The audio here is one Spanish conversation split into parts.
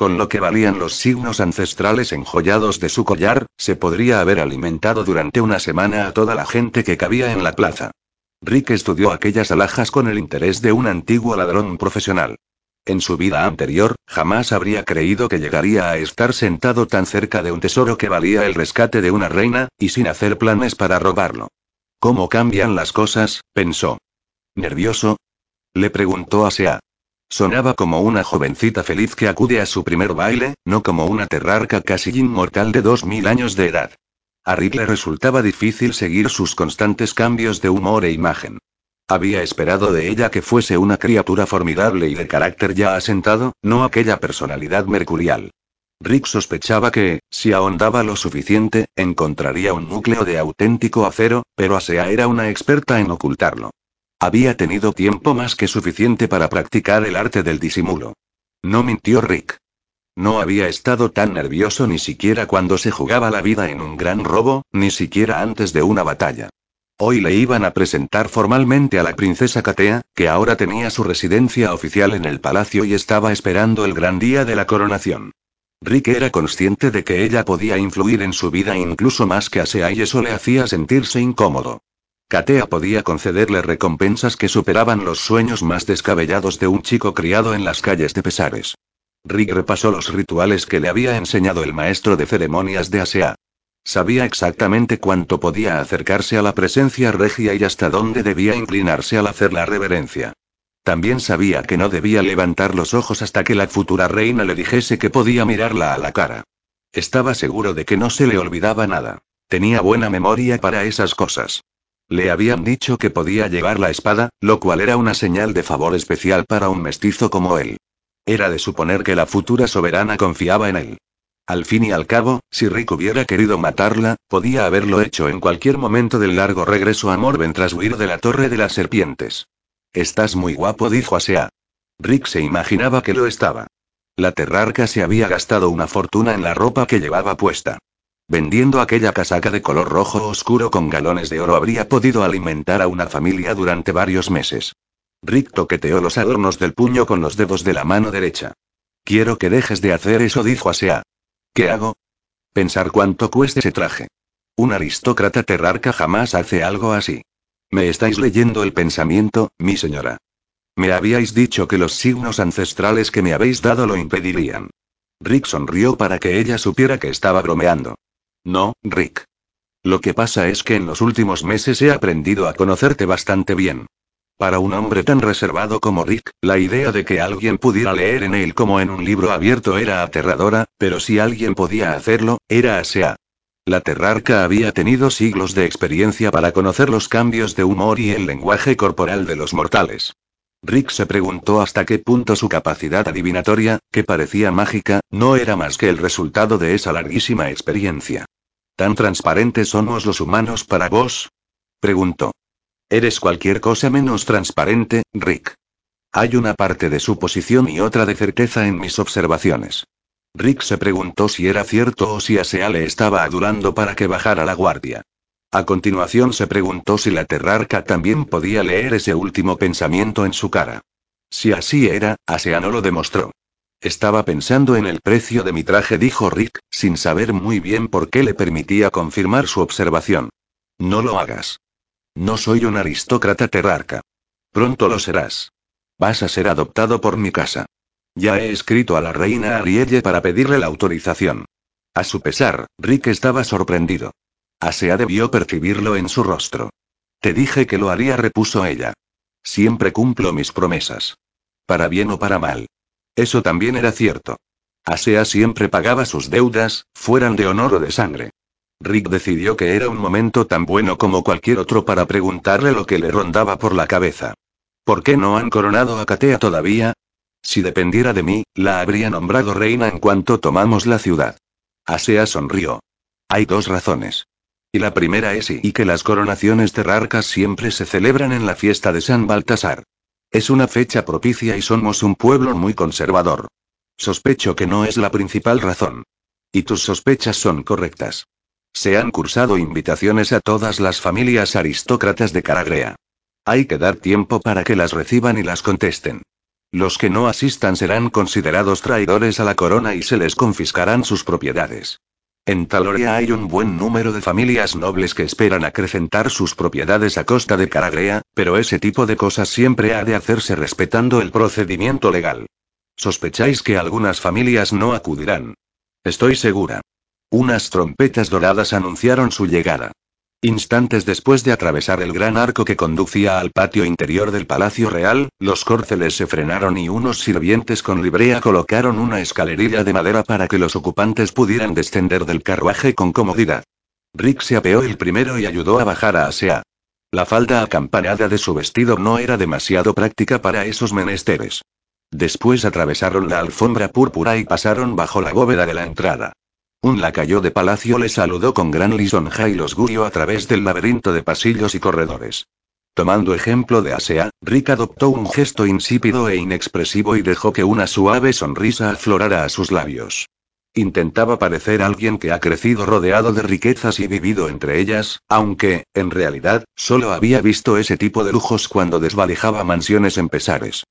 Con lo que valían los signos ancestrales enjollados de su collar, se podría haber alimentado durante una semana a toda la gente que cabía en la plaza. Rick estudió aquellas alhajas con el interés de un antiguo ladrón profesional. En su vida anterior, jamás habría creído que llegaría a estar sentado tan cerca de un tesoro que valía el rescate de una reina, y sin hacer planes para robarlo. ¿Cómo cambian las cosas? pensó. ¿Nervioso? Le preguntó a Sea. Sonaba como una jovencita feliz que acude a su primer baile, no como una terrarca casi inmortal de dos mil años de edad. A Rick le resultaba difícil seguir sus constantes cambios de humor e imagen. Había esperado de ella que fuese una criatura formidable y de carácter ya asentado, no aquella personalidad mercurial. Rick sospechaba que, si ahondaba lo suficiente, encontraría un núcleo de auténtico acero, pero Asea era una experta en ocultarlo. Había tenido tiempo más que suficiente para practicar el arte del disimulo. No mintió Rick. No había estado tan nervioso ni siquiera cuando se jugaba la vida en un gran robo, ni siquiera antes de una batalla. Hoy le iban a presentar formalmente a la princesa Katea, que ahora tenía su residencia oficial en el palacio y estaba esperando el gran día de la coronación. Rick era consciente de que ella podía influir en su vida incluso más que a Sea y eso le hacía sentirse incómodo. Katea podía concederle recompensas que superaban los sueños más descabellados de un chico criado en las calles de Pesares. Rick repasó los rituales que le había enseñado el maestro de ceremonias de Asea. Sabía exactamente cuánto podía acercarse a la presencia regia y hasta dónde debía inclinarse al hacer la reverencia. También sabía que no debía levantar los ojos hasta que la futura reina le dijese que podía mirarla a la cara. Estaba seguro de que no se le olvidaba nada. Tenía buena memoria para esas cosas. Le habían dicho que podía llevar la espada, lo cual era una señal de favor especial para un mestizo como él. Era de suponer que la futura soberana confiaba en él. Al fin y al cabo, si Rick hubiera querido matarla, podía haberlo hecho en cualquier momento del largo regreso a Morven tras huir de la Torre de las Serpientes. Estás muy guapo, dijo Asea. Rick se imaginaba que lo estaba. La terrarca se había gastado una fortuna en la ropa que llevaba puesta. Vendiendo aquella casaca de color rojo oscuro con galones de oro habría podido alimentar a una familia durante varios meses. Rick toqueteó los adornos del puño con los dedos de la mano derecha. Quiero que dejes de hacer eso, dijo Asea. ¿Qué hago? Pensar cuánto cueste ese traje. Un aristócrata terrarca jamás hace algo así. Me estáis leyendo el pensamiento, mi señora. Me habíais dicho que los signos ancestrales que me habéis dado lo impedirían. Rick sonrió para que ella supiera que estaba bromeando. No, Rick. Lo que pasa es que en los últimos meses he aprendido a conocerte bastante bien. Para un hombre tan reservado como Rick, la idea de que alguien pudiera leer en él como en un libro abierto era aterradora, pero si alguien podía hacerlo, era Asea. La terrarca había tenido siglos de experiencia para conocer los cambios de humor y el lenguaje corporal de los mortales. Rick se preguntó hasta qué punto su capacidad adivinatoria, que parecía mágica, no era más que el resultado de esa larguísima experiencia. ¿Tan transparentes somos los humanos para vos? preguntó. Eres cualquier cosa menos transparente, Rick. Hay una parte de suposición y otra de certeza en mis observaciones. Rick se preguntó si era cierto o si Asea le estaba adulando para que bajara la guardia. A continuación se preguntó si la terrarca también podía leer ese último pensamiento en su cara. Si así era, Asea no lo demostró. Estaba pensando en el precio de mi traje, dijo Rick, sin saber muy bien por qué le permitía confirmar su observación. No lo hagas. No soy un aristócrata terrarca. Pronto lo serás. Vas a ser adoptado por mi casa. Ya he escrito a la reina Arielle para pedirle la autorización. A su pesar, Rick estaba sorprendido. Asea debió percibirlo en su rostro. Te dije que lo haría, repuso ella. Siempre cumplo mis promesas. Para bien o para mal. Eso también era cierto. Asea siempre pagaba sus deudas, fueran de honor o de sangre. Rick decidió que era un momento tan bueno como cualquier otro para preguntarle lo que le rondaba por la cabeza. ¿Por qué no han coronado a Katea todavía? Si dependiera de mí, la habría nombrado reina en cuanto tomamos la ciudad. Asea sonrió. Hay dos razones. Y la primera es y que las coronaciones terrarcas siempre se celebran en la fiesta de San Baltasar. Es una fecha propicia y somos un pueblo muy conservador. Sospecho que no es la principal razón. Y tus sospechas son correctas. Se han cursado invitaciones a todas las familias aristócratas de Caragrea. Hay que dar tiempo para que las reciban y las contesten. Los que no asistan serán considerados traidores a la corona y se les confiscarán sus propiedades. En Talorea hay un buen número de familias nobles que esperan acrecentar sus propiedades a costa de Caragrea, pero ese tipo de cosas siempre ha de hacerse respetando el procedimiento legal. Sospecháis que algunas familias no acudirán. Estoy segura. Unas trompetas doradas anunciaron su llegada. Instantes después de atravesar el gran arco que conducía al patio interior del Palacio Real, los córceles se frenaron y unos sirvientes con librea colocaron una escalerilla de madera para que los ocupantes pudieran descender del carruaje con comodidad. Rick se apeó el primero y ayudó a bajar a Asea. La falda acampanada de su vestido no era demasiado práctica para esos menesteres. Después atravesaron la alfombra púrpura y pasaron bajo la bóveda de la entrada. Un lacayo de palacio le saludó con gran lisonja y los guió a través del laberinto de pasillos y corredores. Tomando ejemplo de Asea, Rick adoptó un gesto insípido e inexpresivo y dejó que una suave sonrisa aflorara a sus labios. Intentaba parecer alguien que ha crecido rodeado de riquezas y vivido entre ellas, aunque, en realidad, solo había visto ese tipo de lujos cuando desvalijaba mansiones en pesares.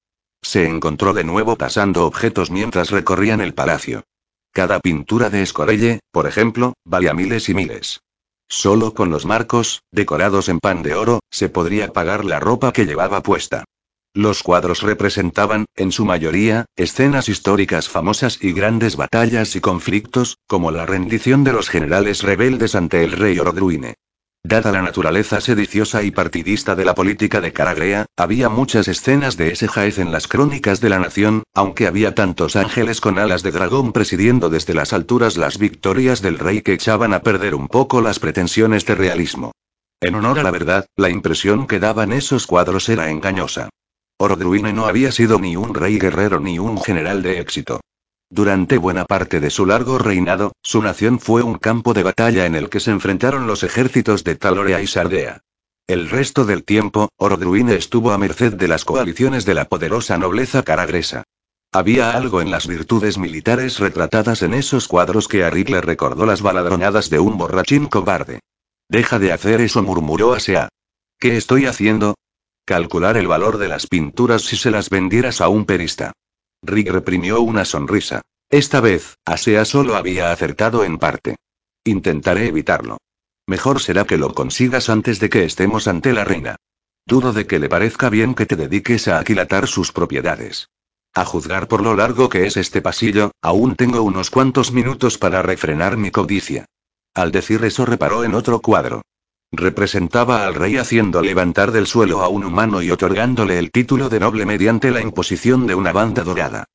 Se encontró de nuevo pasando objetos mientras recorrían el palacio. Cada pintura de Escorelle, por ejemplo, valía miles y miles. Solo con los marcos, decorados en pan de oro, se podría pagar la ropa que llevaba puesta. Los cuadros representaban, en su mayoría, escenas históricas famosas y grandes batallas y conflictos, como la rendición de los generales rebeldes ante el rey Orodruine. Dada la naturaleza sediciosa y partidista de la política de Caragrea, había muchas escenas de ese jaez en las crónicas de la nación, aunque había tantos ángeles con alas de dragón presidiendo desde las alturas las victorias del rey que echaban a perder un poco las pretensiones de realismo. En honor a la verdad, la impresión que daban esos cuadros era engañosa. Orodruine no había sido ni un rey guerrero ni un general de éxito. Durante buena parte de su largo reinado, su nación fue un campo de batalla en el que se enfrentaron los ejércitos de Talorea y Sardea. El resto del tiempo, Orodruine estuvo a merced de las coaliciones de la poderosa nobleza caragresa. Había algo en las virtudes militares retratadas en esos cuadros que a Rick le recordó las baladronadas de un borrachín cobarde. Deja de hacer eso, murmuró Asea. ¿Qué estoy haciendo? Calcular el valor de las pinturas si se las vendieras a un perista. Rick reprimió una sonrisa. Esta vez, Asea solo había acertado en parte. Intentaré evitarlo. Mejor será que lo consigas antes de que estemos ante la reina. Dudo de que le parezca bien que te dediques a aquilatar sus propiedades. A juzgar por lo largo que es este pasillo, aún tengo unos cuantos minutos para refrenar mi codicia. Al decir eso reparó en otro cuadro. Representaba al rey haciendo levantar del suelo a un humano y otorgándole el título de noble mediante la imposición de una banda dorada.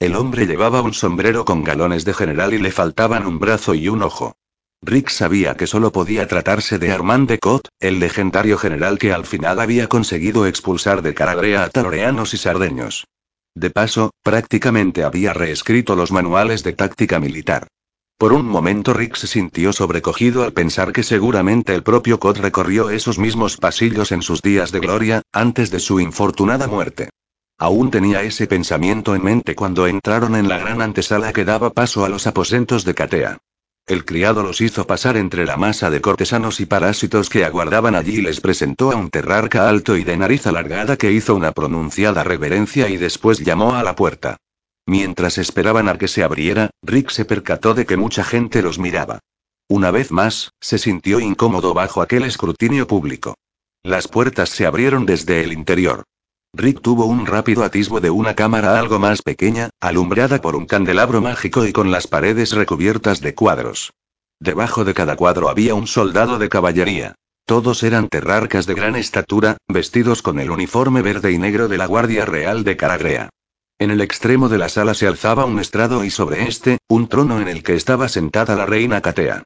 El hombre llevaba un sombrero con galones de general y le faltaban un brazo y un ojo. Rick sabía que solo podía tratarse de Armand de Cot, el legendario general que al final había conseguido expulsar de Caragrea a taloreanos y sardeños. De paso, prácticamente había reescrito los manuales de táctica militar. Por un momento Rick se sintió sobrecogido al pensar que seguramente el propio Cod recorrió esos mismos pasillos en sus días de gloria, antes de su infortunada muerte. Aún tenía ese pensamiento en mente cuando entraron en la gran antesala que daba paso a los aposentos de Catea. El criado los hizo pasar entre la masa de cortesanos y parásitos que aguardaban allí y les presentó a un terrarca alto y de nariz alargada que hizo una pronunciada reverencia y después llamó a la puerta. Mientras esperaban a que se abriera, Rick se percató de que mucha gente los miraba. Una vez más, se sintió incómodo bajo aquel escrutinio público. Las puertas se abrieron desde el interior. Rick tuvo un rápido atisbo de una cámara algo más pequeña, alumbrada por un candelabro mágico y con las paredes recubiertas de cuadros. Debajo de cada cuadro había un soldado de caballería. Todos eran terrarcas de gran estatura, vestidos con el uniforme verde y negro de la Guardia Real de Caragrea. En el extremo de la sala se alzaba un estrado y sobre este, un trono en el que estaba sentada la reina Catea.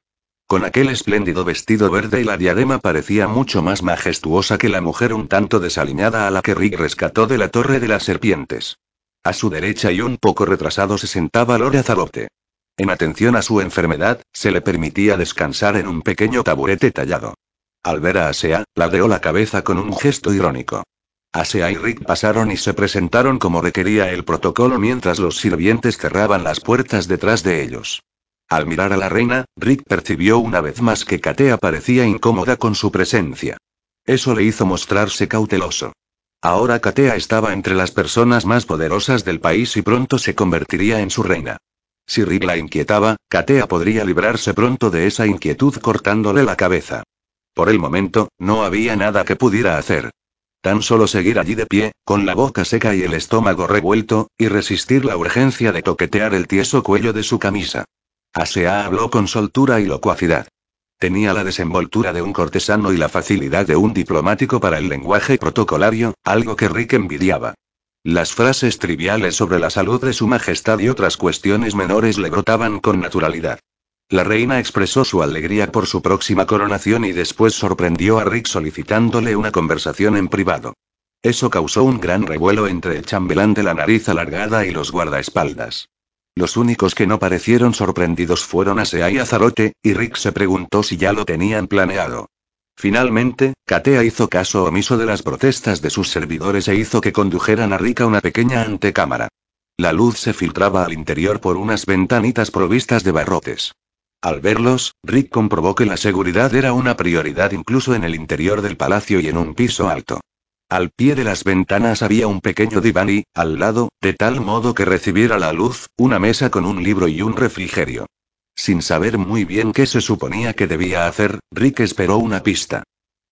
Con aquel espléndido vestido verde y la diadema parecía mucho más majestuosa que la mujer un tanto desaliñada a la que Rick rescató de la Torre de las Serpientes. A su derecha y un poco retrasado se sentaba Lore Azarote. En atención a su enfermedad, se le permitía descansar en un pequeño taburete tallado. Al ver a Asea, ladeó la cabeza con un gesto irónico. Asea y Rick pasaron y se presentaron como requería el protocolo mientras los sirvientes cerraban las puertas detrás de ellos. Al mirar a la reina, Rick percibió una vez más que Katea parecía incómoda con su presencia. Eso le hizo mostrarse cauteloso. Ahora Katea estaba entre las personas más poderosas del país y pronto se convertiría en su reina. Si Rick la inquietaba, Katea podría librarse pronto de esa inquietud cortándole la cabeza. Por el momento, no había nada que pudiera hacer. Tan solo seguir allí de pie, con la boca seca y el estómago revuelto, y resistir la urgencia de toquetear el tieso cuello de su camisa. Asea habló con soltura y locuacidad. Tenía la desenvoltura de un cortesano y la facilidad de un diplomático para el lenguaje protocolario, algo que Rick envidiaba. Las frases triviales sobre la salud de su majestad y otras cuestiones menores le brotaban con naturalidad. La reina expresó su alegría por su próxima coronación y después sorprendió a Rick solicitándole una conversación en privado. Eso causó un gran revuelo entre el chambelán de la nariz alargada y los guardaespaldas. Los únicos que no parecieron sorprendidos fueron Asea y Azarote, y Rick se preguntó si ya lo tenían planeado. Finalmente, Katea hizo caso omiso de las protestas de sus servidores e hizo que condujeran a Rick a una pequeña antecámara. La luz se filtraba al interior por unas ventanitas provistas de barrotes. Al verlos, Rick comprobó que la seguridad era una prioridad incluso en el interior del palacio y en un piso alto. Al pie de las ventanas había un pequeño diván y, al lado, de tal modo que recibiera la luz, una mesa con un libro y un refrigerio. Sin saber muy bien qué se suponía que debía hacer, Rick esperó una pista.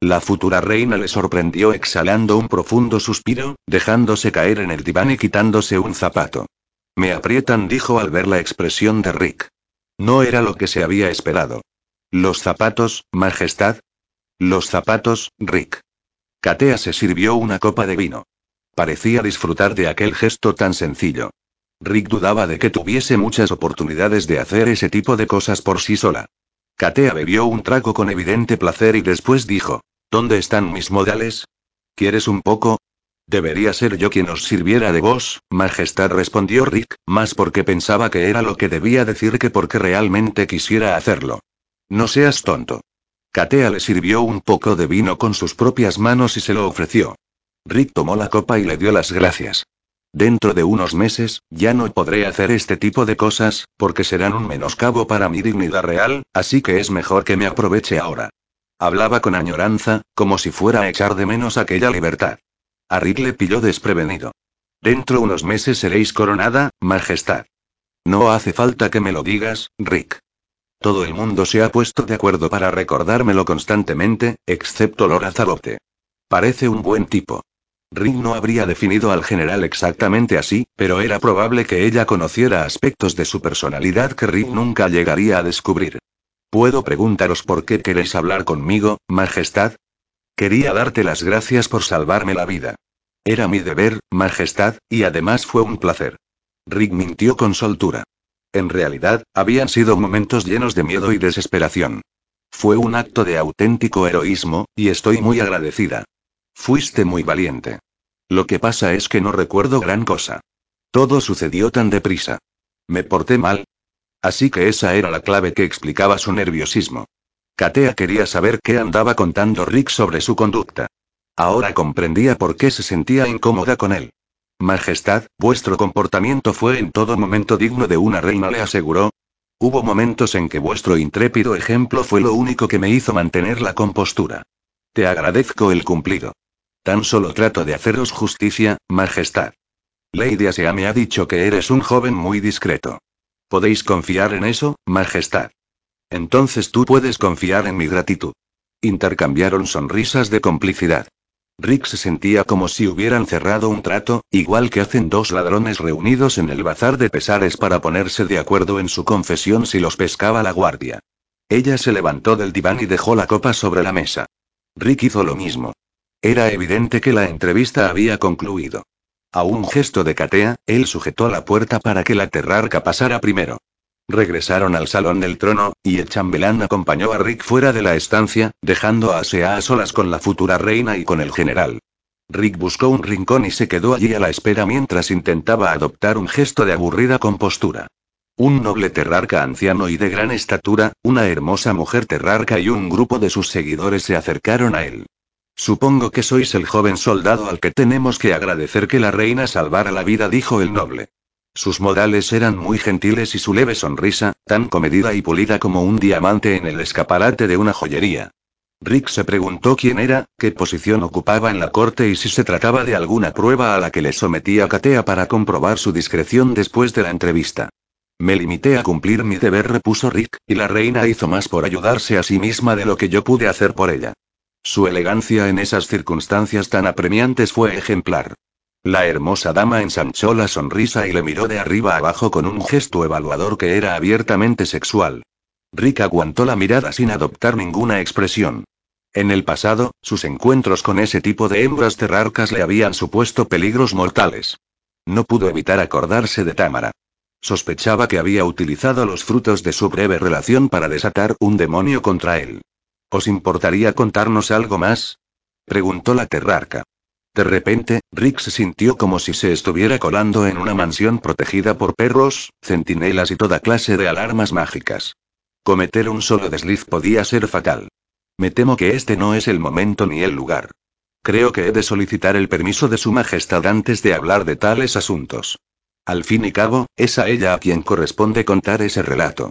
La futura reina le sorprendió exhalando un profundo suspiro, dejándose caer en el diván y quitándose un zapato. Me aprietan, dijo al ver la expresión de Rick. No era lo que se había esperado. Los zapatos, Majestad. Los zapatos, Rick. Katea se sirvió una copa de vino. Parecía disfrutar de aquel gesto tan sencillo. Rick dudaba de que tuviese muchas oportunidades de hacer ese tipo de cosas por sí sola. Katea bebió un trago con evidente placer y después dijo, ¿Dónde están mis modales? ¿Quieres un poco? Debería ser yo quien os sirviera de vos, Majestad respondió Rick, más porque pensaba que era lo que debía decir que porque realmente quisiera hacerlo. No seas tonto. Katea le sirvió un poco de vino con sus propias manos y se lo ofreció. Rick tomó la copa y le dio las gracias. Dentro de unos meses, ya no podré hacer este tipo de cosas, porque serán un menoscabo para mi dignidad real, así que es mejor que me aproveche ahora. Hablaba con añoranza, como si fuera a echar de menos aquella libertad. A Rick le pilló desprevenido. Dentro unos meses seréis coronada, Majestad. No hace falta que me lo digas, Rick. Todo el mundo se ha puesto de acuerdo para recordármelo constantemente, excepto Lord Azarote. Parece un buen tipo. Rick no habría definido al general exactamente así, pero era probable que ella conociera aspectos de su personalidad que Rick nunca llegaría a descubrir. ¿Puedo preguntaros por qué queréis hablar conmigo, Majestad? Quería darte las gracias por salvarme la vida. Era mi deber, Majestad, y además fue un placer. Rick mintió con soltura. En realidad, habían sido momentos llenos de miedo y desesperación. Fue un acto de auténtico heroísmo, y estoy muy agradecida. Fuiste muy valiente. Lo que pasa es que no recuerdo gran cosa. Todo sucedió tan deprisa. Me porté mal. Así que esa era la clave que explicaba su nerviosismo. Katea quería saber qué andaba contando Rick sobre su conducta. Ahora comprendía por qué se sentía incómoda con él. Majestad, vuestro comportamiento fue en todo momento digno de una reina, le aseguró. Hubo momentos en que vuestro intrépido ejemplo fue lo único que me hizo mantener la compostura. Te agradezco el cumplido. Tan solo trato de haceros justicia, Majestad. Lady Asea me ha dicho que eres un joven muy discreto. ¿Podéis confiar en eso, Majestad? Entonces tú puedes confiar en mi gratitud. Intercambiaron sonrisas de complicidad. Rick se sentía como si hubieran cerrado un trato, igual que hacen dos ladrones reunidos en el bazar de pesares para ponerse de acuerdo en su confesión si los pescaba la guardia. Ella se levantó del diván y dejó la copa sobre la mesa. Rick hizo lo mismo. Era evidente que la entrevista había concluido. A un gesto de Catea, él sujetó la puerta para que la terrarca pasara primero. Regresaron al salón del trono, y el chambelán acompañó a Rick fuera de la estancia, dejando a Sea a solas con la futura reina y con el general. Rick buscó un rincón y se quedó allí a la espera mientras intentaba adoptar un gesto de aburrida compostura. Un noble terrarca anciano y de gran estatura, una hermosa mujer terrarca y un grupo de sus seguidores se acercaron a él. Supongo que sois el joven soldado al que tenemos que agradecer que la reina salvara la vida, dijo el noble. Sus modales eran muy gentiles y su leve sonrisa, tan comedida y pulida como un diamante en el escaparate de una joyería. Rick se preguntó quién era, qué posición ocupaba en la corte y si se trataba de alguna prueba a la que le sometía Katea para comprobar su discreción después de la entrevista. Me limité a cumplir mi deber, repuso Rick, y la reina hizo más por ayudarse a sí misma de lo que yo pude hacer por ella. Su elegancia en esas circunstancias tan apremiantes fue ejemplar. La hermosa dama ensanchó la sonrisa y le miró de arriba abajo con un gesto evaluador que era abiertamente sexual. Rick aguantó la mirada sin adoptar ninguna expresión. En el pasado, sus encuentros con ese tipo de hembras terrarcas le habían supuesto peligros mortales. No pudo evitar acordarse de Tamara. Sospechaba que había utilizado los frutos de su breve relación para desatar un demonio contra él. ¿Os importaría contarnos algo más? preguntó la terrarca. De repente, Rick se sintió como si se estuviera colando en una mansión protegida por perros, centinelas y toda clase de alarmas mágicas. Cometer un solo desliz podía ser fatal. Me temo que este no es el momento ni el lugar. Creo que he de solicitar el permiso de Su Majestad antes de hablar de tales asuntos. Al fin y cabo, es a ella a quien corresponde contar ese relato.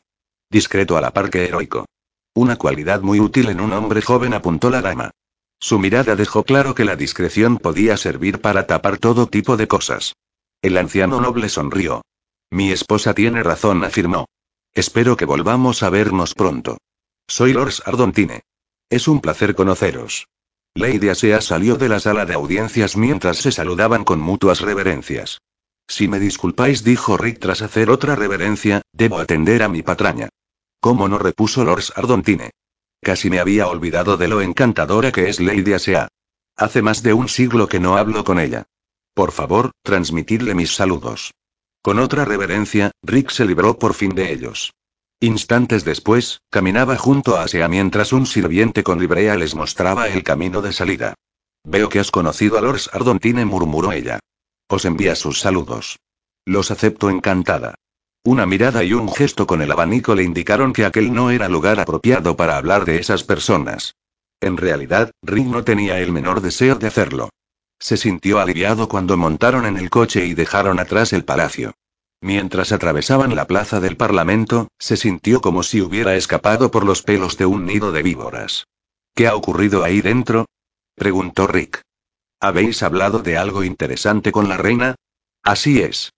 Discreto a la par que heroico. Una cualidad muy útil en un hombre joven, apuntó la dama. Su mirada dejó claro que la discreción podía servir para tapar todo tipo de cosas. El anciano noble sonrió. Mi esposa tiene razón, afirmó. Espero que volvamos a vernos pronto. Soy Lord Ardontine. Es un placer conoceros. Lady Asea salió de la sala de audiencias mientras se saludaban con mutuas reverencias. Si me disculpáis, dijo Rick tras hacer otra reverencia, debo atender a mi patraña. ¿Cómo no repuso Lord Ardontine? Casi me había olvidado de lo encantadora que es Lady Asea. Hace más de un siglo que no hablo con ella. Por favor, transmitidle mis saludos. Con otra reverencia, Rick se libró por fin de ellos. Instantes después, caminaba junto a Asia mientras un sirviente con librea les mostraba el camino de salida. Veo que has conocido a Lord Ardontine, murmuró ella. Os envía sus saludos. Los acepto encantada. Una mirada y un gesto con el abanico le indicaron que aquel no era lugar apropiado para hablar de esas personas. En realidad, Rick no tenía el menor deseo de hacerlo. Se sintió aliviado cuando montaron en el coche y dejaron atrás el palacio. Mientras atravesaban la plaza del Parlamento, se sintió como si hubiera escapado por los pelos de un nido de víboras. ¿Qué ha ocurrido ahí dentro? preguntó Rick. ¿Habéis hablado de algo interesante con la reina? Así es.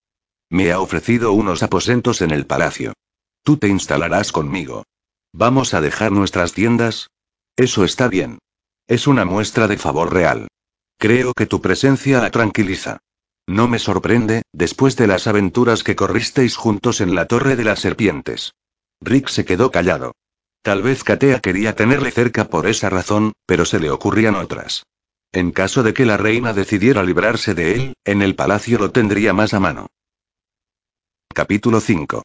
Me ha ofrecido unos aposentos en el palacio. Tú te instalarás conmigo. ¿Vamos a dejar nuestras tiendas? Eso está bien. Es una muestra de favor real. Creo que tu presencia la tranquiliza. No me sorprende, después de las aventuras que corristeis juntos en la Torre de las Serpientes. Rick se quedó callado. Tal vez Katea quería tenerle cerca por esa razón, pero se le ocurrían otras. En caso de que la reina decidiera librarse de él, en el palacio lo tendría más a mano. Capítulo 5.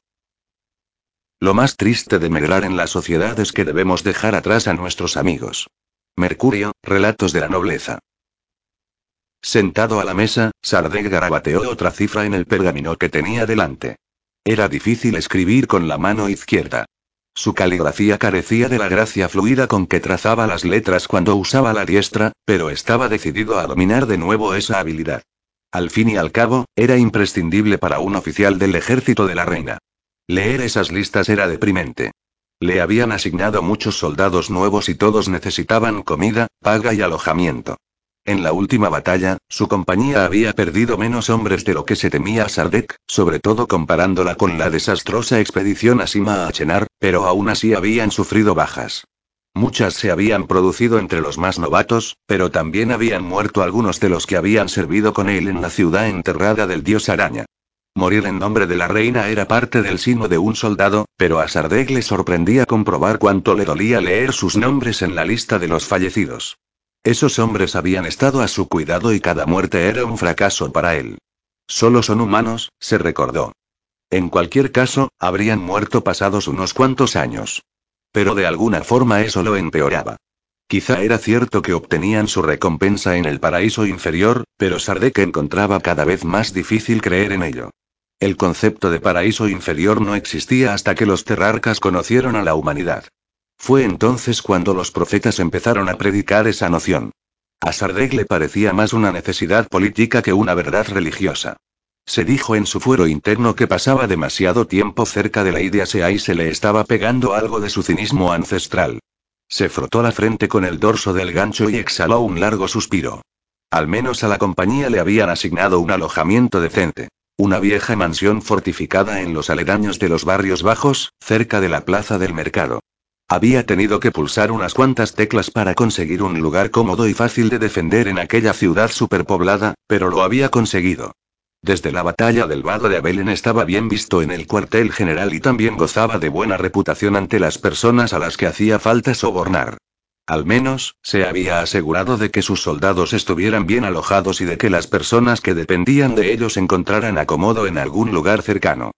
Lo más triste de medrar en la sociedad es que debemos dejar atrás a nuestros amigos. Mercurio, Relatos de la Nobleza. Sentado a la mesa, Sardeg garabateó otra cifra en el pergamino que tenía delante. Era difícil escribir con la mano izquierda. Su caligrafía carecía de la gracia fluida con que trazaba las letras cuando usaba la diestra, pero estaba decidido a dominar de nuevo esa habilidad. Al fin y al cabo, era imprescindible para un oficial del ejército de la reina. Leer esas listas era deprimente. Le habían asignado muchos soldados nuevos y todos necesitaban comida, paga y alojamiento. En la última batalla, su compañía había perdido menos hombres de lo que se temía a Sardek, sobre todo comparándola con la desastrosa expedición a Sima a Chenar, pero aún así habían sufrido bajas. Muchas se habían producido entre los más novatos, pero también habían muerto algunos de los que habían servido con él en la ciudad enterrada del dios araña. Morir en nombre de la reina era parte del sino de un soldado, pero a Sardeg le sorprendía comprobar cuánto le dolía leer sus nombres en la lista de los fallecidos. Esos hombres habían estado a su cuidado y cada muerte era un fracaso para él. Solo son humanos, se recordó. En cualquier caso, habrían muerto pasados unos cuantos años. Pero de alguna forma eso lo empeoraba. Quizá era cierto que obtenían su recompensa en el paraíso inferior, pero Sardek encontraba cada vez más difícil creer en ello. El concepto de paraíso inferior no existía hasta que los terrarcas conocieron a la humanidad. Fue entonces cuando los profetas empezaron a predicar esa noción. A Sardeg le parecía más una necesidad política que una verdad religiosa. Se dijo en su fuero interno que pasaba demasiado tiempo cerca de la idea Sea y se le estaba pegando algo de su cinismo ancestral. Se frotó la frente con el dorso del gancho y exhaló un largo suspiro. Al menos a la compañía le habían asignado un alojamiento decente. Una vieja mansión fortificada en los aledaños de los barrios bajos, cerca de la plaza del mercado. Había tenido que pulsar unas cuantas teclas para conseguir un lugar cómodo y fácil de defender en aquella ciudad superpoblada, pero lo había conseguido. Desde la batalla del Vado de Abelen estaba bien visto en el cuartel general y también gozaba de buena reputación ante las personas a las que hacía falta sobornar. Al menos, se había asegurado de que sus soldados estuvieran bien alojados y de que las personas que dependían de ellos encontraran acomodo en algún lugar cercano.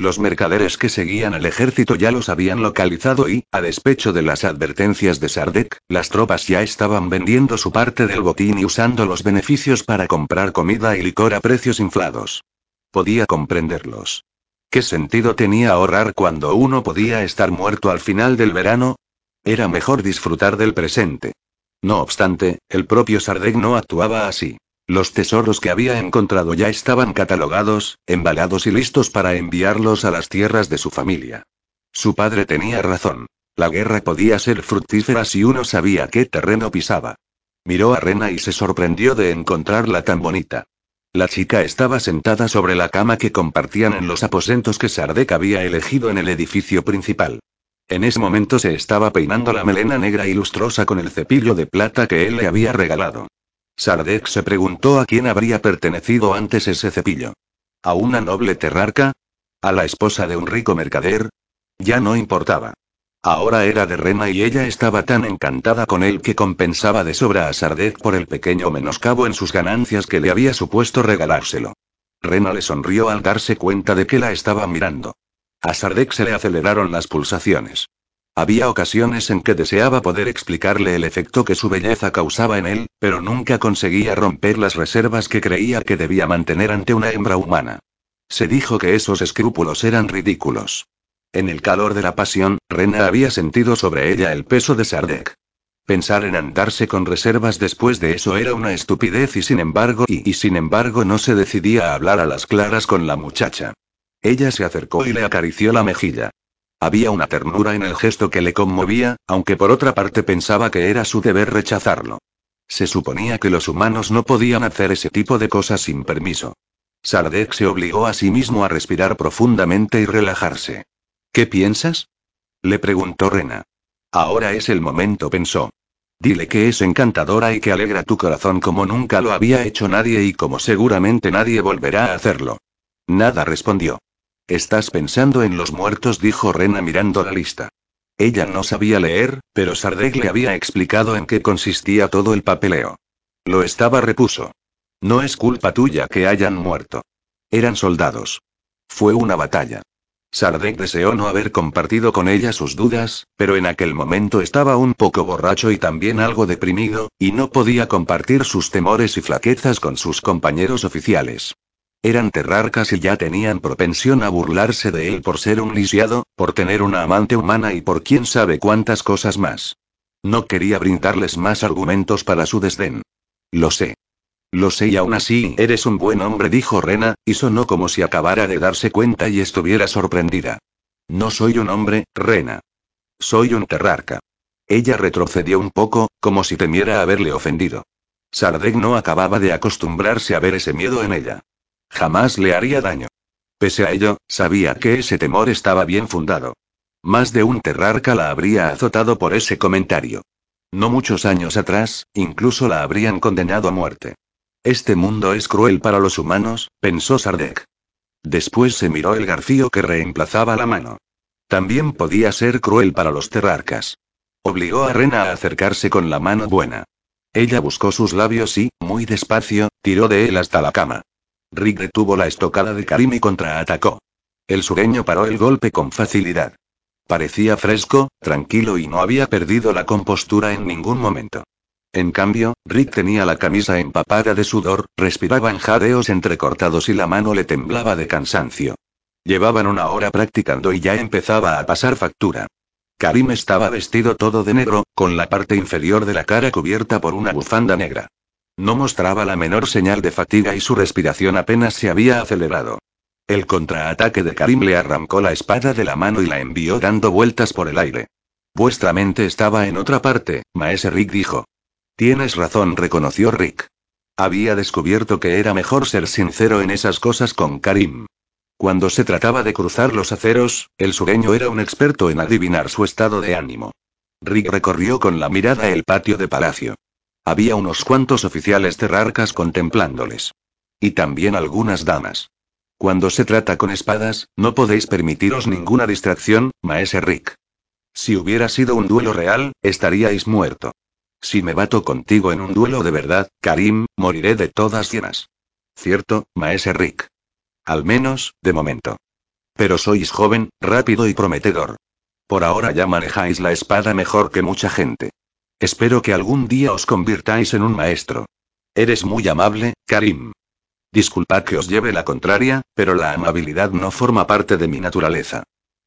Los mercaderes que seguían al ejército ya los habían localizado y, a despecho de las advertencias de Sardek, las tropas ya estaban vendiendo su parte del botín y usando los beneficios para comprar comida y licor a precios inflados. Podía comprenderlos. ¿Qué sentido tenía ahorrar cuando uno podía estar muerto al final del verano? Era mejor disfrutar del presente. No obstante, el propio Sardek no actuaba así. Los tesoros que había encontrado ya estaban catalogados, embalados y listos para enviarlos a las tierras de su familia. Su padre tenía razón. La guerra podía ser fructífera si uno sabía qué terreno pisaba. Miró a Rena y se sorprendió de encontrarla tan bonita. La chica estaba sentada sobre la cama que compartían en los aposentos que Sardek había elegido en el edificio principal. En ese momento se estaba peinando la melena negra y lustrosa con el cepillo de plata que él le había regalado. Sardek se preguntó a quién habría pertenecido antes ese cepillo. ¿A una noble terrarca? ¿A la esposa de un rico mercader? Ya no importaba. Ahora era de Rena y ella estaba tan encantada con él que compensaba de sobra a Sardek por el pequeño menoscabo en sus ganancias que le había supuesto regalárselo. Rena le sonrió al darse cuenta de que la estaba mirando. A Sardek se le aceleraron las pulsaciones. Había ocasiones en que deseaba poder explicarle el efecto que su belleza causaba en él, pero nunca conseguía romper las reservas que creía que debía mantener ante una hembra humana. Se dijo que esos escrúpulos eran ridículos. En el calor de la pasión, Rena había sentido sobre ella el peso de Sardek. Pensar en andarse con reservas después de eso era una estupidez y sin embargo, y, y sin embargo no se decidía a hablar a las claras con la muchacha. Ella se acercó y le acarició la mejilla. Había una ternura en el gesto que le conmovía, aunque por otra parte pensaba que era su deber rechazarlo. Se suponía que los humanos no podían hacer ese tipo de cosas sin permiso. Sardek se obligó a sí mismo a respirar profundamente y relajarse. ¿Qué piensas? Le preguntó Rena. Ahora es el momento, pensó. Dile que es encantadora y que alegra tu corazón como nunca lo había hecho nadie y como seguramente nadie volverá a hacerlo. Nada respondió. Estás pensando en los muertos, dijo Rena mirando la lista. Ella no sabía leer, pero Sardeg le había explicado en qué consistía todo el papeleo. Lo estaba, repuso. No es culpa tuya que hayan muerto. Eran soldados. Fue una batalla. Sardeg deseó no haber compartido con ella sus dudas, pero en aquel momento estaba un poco borracho y también algo deprimido, y no podía compartir sus temores y flaquezas con sus compañeros oficiales. Eran terrarcas y ya tenían propensión a burlarse de él por ser un lisiado, por tener una amante humana y por quién sabe cuántas cosas más. No quería brindarles más argumentos para su desdén. Lo sé. Lo sé y aún así, eres un buen hombre, dijo Rena, y sonó como si acabara de darse cuenta y estuviera sorprendida. No soy un hombre, Rena. Soy un terrarca. Ella retrocedió un poco, como si temiera haberle ofendido. Sardeg no acababa de acostumbrarse a ver ese miedo en ella. Jamás le haría daño. Pese a ello, sabía que ese temor estaba bien fundado. Más de un terrarca la habría azotado por ese comentario. No muchos años atrás, incluso la habrían condenado a muerte. Este mundo es cruel para los humanos, pensó Sardek. Después se miró el garfío que reemplazaba la mano. También podía ser cruel para los terrarcas. Obligó a Rena a acercarse con la mano buena. Ella buscó sus labios y, muy despacio, tiró de él hasta la cama. Rick detuvo la estocada de Karim y contraatacó. El sureño paró el golpe con facilidad. Parecía fresco, tranquilo y no había perdido la compostura en ningún momento. En cambio, Rick tenía la camisa empapada de sudor, respiraba en jadeos entrecortados y la mano le temblaba de cansancio. Llevaban una hora practicando y ya empezaba a pasar factura. Karim estaba vestido todo de negro, con la parte inferior de la cara cubierta por una bufanda negra. No mostraba la menor señal de fatiga y su respiración apenas se había acelerado. El contraataque de Karim le arrancó la espada de la mano y la envió dando vueltas por el aire. Vuestra mente estaba en otra parte, Maese Rick dijo. Tienes razón, reconoció Rick. Había descubierto que era mejor ser sincero en esas cosas con Karim. Cuando se trataba de cruzar los aceros, el sureño era un experto en adivinar su estado de ánimo. Rick recorrió con la mirada el patio de palacio. Había unos cuantos oficiales terrarcas contemplándoles. Y también algunas damas. Cuando se trata con espadas, no podéis permitiros ninguna distracción, maese Rick. Si hubiera sido un duelo real, estaríais muerto. Si me bato contigo en un duelo de verdad, Karim, moriré de todas llenas. Cierto, maese Rick. Al menos, de momento. Pero sois joven, rápido y prometedor. Por ahora ya manejáis la espada mejor que mucha gente. Espero que algún día os convirtáis en un maestro. Eres muy amable, Karim. Disculpad que os lleve la contraria, pero la amabilidad no forma parte de mi naturaleza.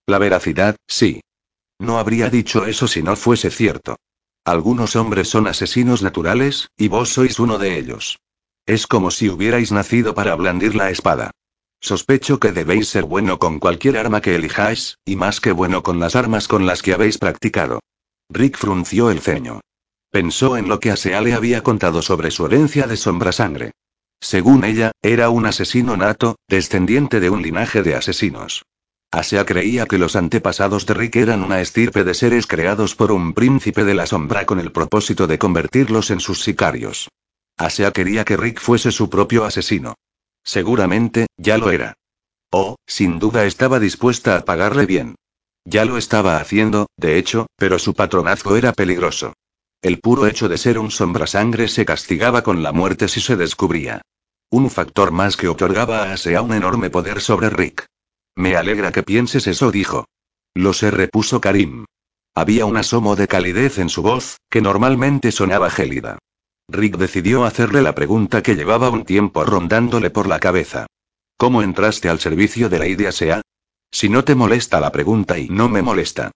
La veracidad, sí. No habría dicho eso si no fuese cierto. Algunos hombres son asesinos naturales, y vos sois uno de ellos. Es como si hubierais nacido para blandir la espada. Sospecho que debéis ser bueno con cualquier arma que elijáis, y más que bueno con las armas con las que habéis practicado. Rick frunció el ceño. Pensó en lo que Asea le había contado sobre su herencia de sombra sangre. Según ella, era un asesino nato, descendiente de un linaje de asesinos. Asea creía que los antepasados de Rick eran una estirpe de seres creados por un príncipe de la sombra con el propósito de convertirlos en sus sicarios. Asea quería que Rick fuese su propio asesino. Seguramente, ya lo era. Oh, sin duda estaba dispuesta a pagarle bien. Ya lo estaba haciendo, de hecho, pero su patronazgo era peligroso. El puro hecho de ser un sombrasangre se castigaba con la muerte si se descubría. Un factor más que otorgaba a Asea un enorme poder sobre Rick. Me alegra que pienses eso, dijo. Lo sé, repuso Karim. Había un asomo de calidez en su voz, que normalmente sonaba gélida. Rick decidió hacerle la pregunta que llevaba un tiempo rondándole por la cabeza. ¿Cómo entraste al servicio de Lady Asea? Si no te molesta la pregunta y no me molesta.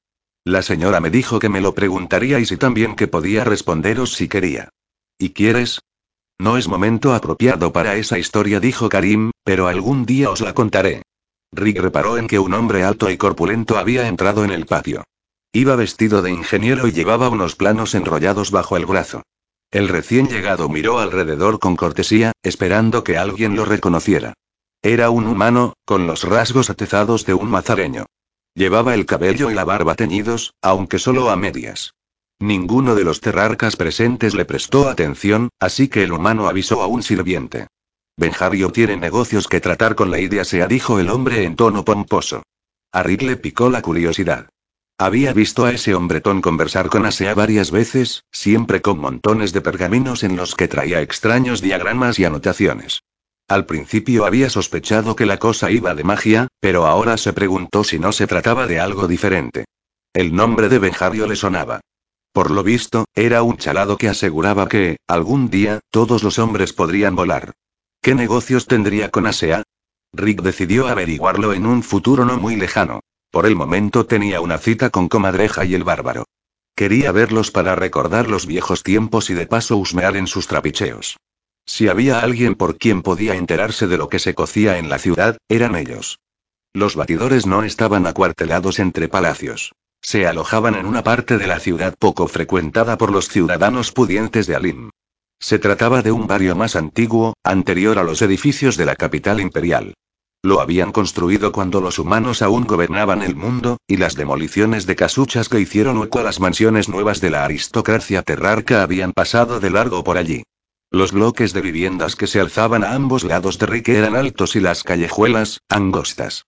La señora me dijo que me lo preguntaría y si también que podía responderos si quería. ¿Y quieres? No es momento apropiado para esa historia, dijo Karim, pero algún día os la contaré. Rick reparó en que un hombre alto y corpulento había entrado en el patio. Iba vestido de ingeniero y llevaba unos planos enrollados bajo el brazo. El recién llegado miró alrededor con cortesía, esperando que alguien lo reconociera. Era un humano, con los rasgos atezados de un mazareño. Llevaba el cabello y la barba teñidos, aunque solo a medias. Ninguno de los terrarcas presentes le prestó atención, así que el humano avisó a un sirviente. Benjario tiene negocios que tratar con la idea, se dijo el hombre en tono pomposo. A Rick le picó la curiosidad. Había visto a ese hombretón conversar con Asea varias veces, siempre con montones de pergaminos en los que traía extraños diagramas y anotaciones. Al principio había sospechado que la cosa iba de magia, pero ahora se preguntó si no se trataba de algo diferente. El nombre de Benjario le sonaba. Por lo visto, era un chalado que aseguraba que, algún día, todos los hombres podrían volar. ¿Qué negocios tendría con Asea? Rick decidió averiguarlo en un futuro no muy lejano. Por el momento tenía una cita con Comadreja y el bárbaro. Quería verlos para recordar los viejos tiempos y de paso husmear en sus trapicheos. Si había alguien por quien podía enterarse de lo que se cocía en la ciudad, eran ellos. Los batidores no estaban acuartelados entre palacios. Se alojaban en una parte de la ciudad poco frecuentada por los ciudadanos pudientes de Alim. Se trataba de un barrio más antiguo, anterior a los edificios de la capital imperial. Lo habían construido cuando los humanos aún gobernaban el mundo, y las demoliciones de casuchas que hicieron hueco a las mansiones nuevas de la aristocracia terrarca habían pasado de largo por allí. Los bloques de viviendas que se alzaban a ambos lados de Rique eran altos y las callejuelas, angostas.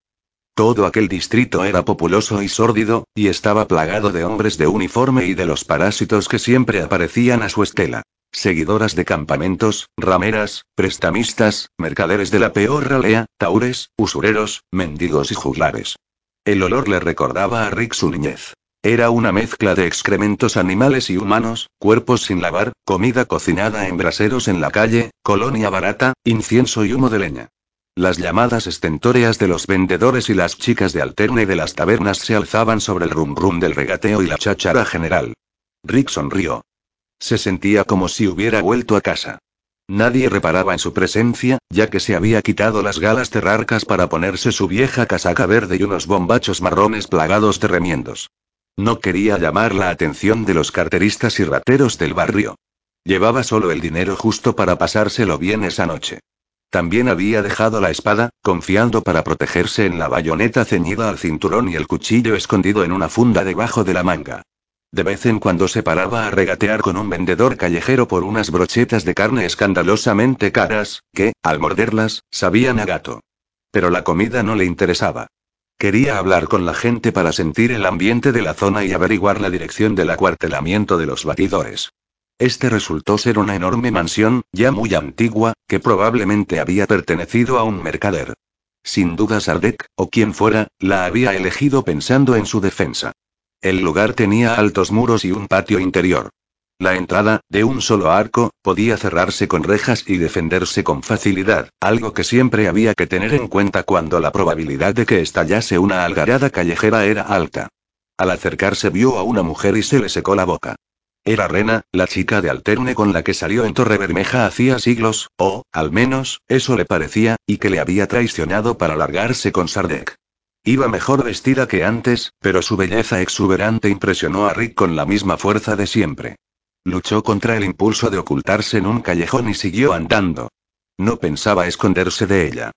Todo aquel distrito era populoso y sórdido, y estaba plagado de hombres de uniforme y de los parásitos que siempre aparecían a su estela. Seguidoras de campamentos, rameras, prestamistas, mercaderes de la peor ralea, taures, usureros, mendigos y juglares. El olor le recordaba a Rick su niñez. Era una mezcla de excrementos animales y humanos, cuerpos sin lavar, comida cocinada en braseros en la calle, colonia barata, incienso y humo de leña. Las llamadas estentóreas de los vendedores y las chicas de alterne de las tabernas se alzaban sobre el rum rum del regateo y la cháchara general. Rick sonrió. Se sentía como si hubiera vuelto a casa. Nadie reparaba en su presencia, ya que se había quitado las galas terrarcas para ponerse su vieja casaca verde y unos bombachos marrones plagados de remiendos. No quería llamar la atención de los carteristas y rateros del barrio. Llevaba solo el dinero justo para pasárselo bien esa noche. También había dejado la espada, confiando para protegerse en la bayoneta ceñida al cinturón y el cuchillo escondido en una funda debajo de la manga. De vez en cuando se paraba a regatear con un vendedor callejero por unas brochetas de carne escandalosamente caras, que, al morderlas, sabían a gato. Pero la comida no le interesaba. Quería hablar con la gente para sentir el ambiente de la zona y averiguar la dirección del acuartelamiento de los batidores. Este resultó ser una enorme mansión, ya muy antigua, que probablemente había pertenecido a un mercader. Sin duda Sardek, o quien fuera, la había elegido pensando en su defensa. El lugar tenía altos muros y un patio interior. La entrada, de un solo arco, podía cerrarse con rejas y defenderse con facilidad, algo que siempre había que tener en cuenta cuando la probabilidad de que estallase una algarada callejera era alta. Al acercarse vio a una mujer y se le secó la boca. Era Rena, la chica de Alterne con la que salió en Torre Bermeja hacía siglos, o, al menos, eso le parecía, y que le había traicionado para largarse con Sardek. Iba mejor vestida que antes, pero su belleza exuberante impresionó a Rick con la misma fuerza de siempre. Luchó contra el impulso de ocultarse en un callejón y siguió andando. No pensaba esconderse de ella.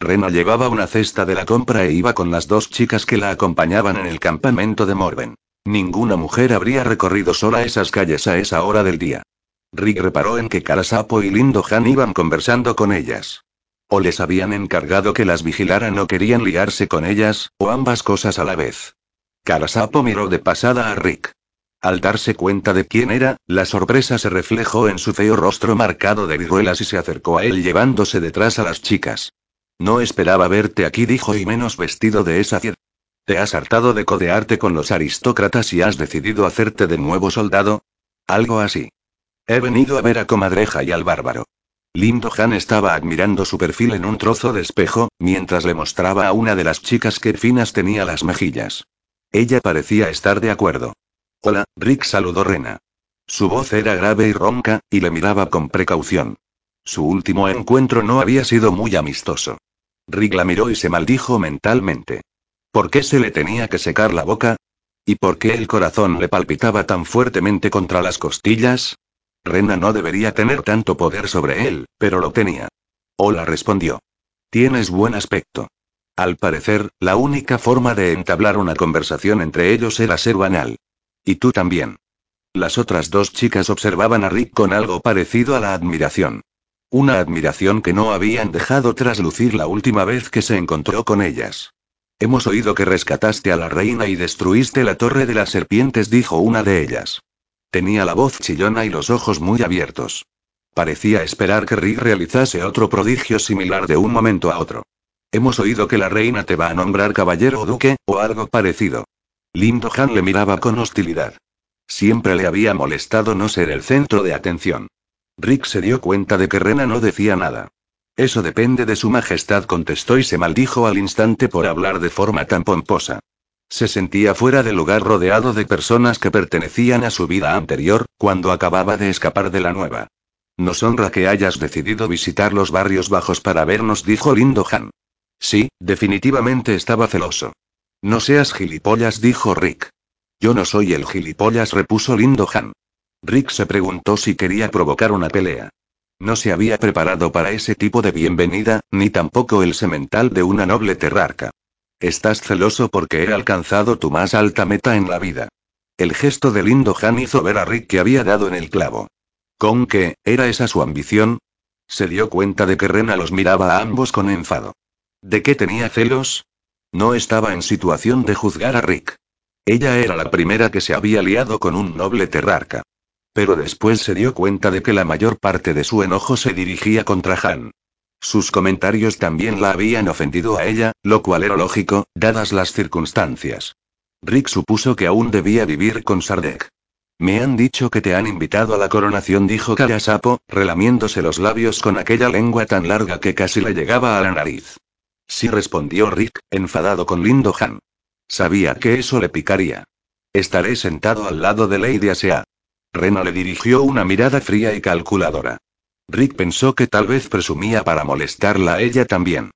Rena llevaba una cesta de la compra e iba con las dos chicas que la acompañaban en el campamento de Morven. Ninguna mujer habría recorrido sola esas calles a esa hora del día. Rick reparó en que Karasapo y Lindo Han iban conversando con ellas. O les habían encargado que las vigilaran o querían liarse con ellas, o ambas cosas a la vez. Karasapo miró de pasada a Rick. Al darse cuenta de quién era, la sorpresa se reflejó en su feo rostro marcado de viruelas y se acercó a él llevándose detrás a las chicas. No esperaba verte aquí, dijo y menos vestido de esa ciudad. ¿Te has hartado de codearte con los aristócratas y has decidido hacerte de nuevo soldado? Algo así. He venido a ver a Comadreja y al bárbaro. Lindo Han estaba admirando su perfil en un trozo de espejo, mientras le mostraba a una de las chicas qué finas tenía las mejillas. Ella parecía estar de acuerdo. Hola, Rick saludó Rena. Su voz era grave y ronca, y le miraba con precaución. Su último encuentro no había sido muy amistoso. Rick la miró y se maldijo mentalmente. ¿Por qué se le tenía que secar la boca? ¿Y por qué el corazón le palpitaba tan fuertemente contra las costillas? Rena no debería tener tanto poder sobre él, pero lo tenía. Hola respondió. Tienes buen aspecto. Al parecer, la única forma de entablar una conversación entre ellos era ser banal. Y tú también. Las otras dos chicas observaban a Rick con algo parecido a la admiración. Una admiración que no habían dejado traslucir la última vez que se encontró con ellas. Hemos oído que rescataste a la reina y destruiste la torre de las serpientes, dijo una de ellas. Tenía la voz chillona y los ojos muy abiertos. Parecía esperar que Rick realizase otro prodigio similar de un momento a otro. Hemos oído que la reina te va a nombrar caballero o duque, o algo parecido. Lindo Han le miraba con hostilidad. Siempre le había molestado no ser el centro de atención. Rick se dio cuenta de que Rena no decía nada. Eso depende de su majestad, contestó y se maldijo al instante por hablar de forma tan pomposa. Se sentía fuera de lugar rodeado de personas que pertenecían a su vida anterior, cuando acababa de escapar de la nueva. Nos honra que hayas decidido visitar los barrios bajos para vernos, dijo Lindo Han. Sí, definitivamente estaba celoso. No seas gilipollas, dijo Rick. Yo no soy el gilipollas, repuso Lindo Han. Rick se preguntó si quería provocar una pelea. No se había preparado para ese tipo de bienvenida, ni tampoco el semental de una noble terrarca. Estás celoso porque he alcanzado tu más alta meta en la vida. El gesto de Lindo Han hizo ver a Rick que había dado en el clavo. ¿Con qué? ¿Era esa su ambición? Se dio cuenta de que Rena los miraba a ambos con enfado. ¿De qué tenía celos? No estaba en situación de juzgar a Rick. Ella era la primera que se había liado con un noble terrarca. Pero después se dio cuenta de que la mayor parte de su enojo se dirigía contra Han. Sus comentarios también la habían ofendido a ella, lo cual era lógico, dadas las circunstancias. Rick supuso que aún debía vivir con Sardek. Me han dicho que te han invitado a la coronación, dijo Karasapo, relamiéndose los labios con aquella lengua tan larga que casi le llegaba a la nariz. Sí respondió Rick, enfadado con Lindo Han. Sabía que eso le picaría. Estaré sentado al lado de Lady Asea. Rena le dirigió una mirada fría y calculadora. Rick pensó que tal vez presumía para molestarla a ella también.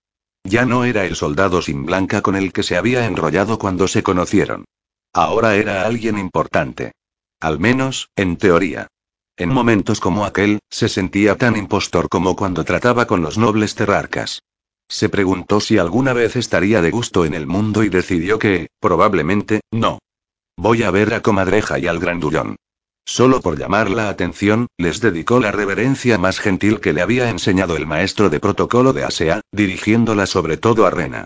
Ya no era el soldado sin blanca con el que se había enrollado cuando se conocieron. Ahora era alguien importante. Al menos, en teoría. En momentos como aquel, se sentía tan impostor como cuando trataba con los nobles terrarcas. Se preguntó si alguna vez estaría de gusto en el mundo y decidió que, probablemente, no. Voy a ver a comadreja y al grandullón. Solo por llamar la atención, les dedicó la reverencia más gentil que le había enseñado el maestro de protocolo de Asea, dirigiéndola sobre todo a Rena.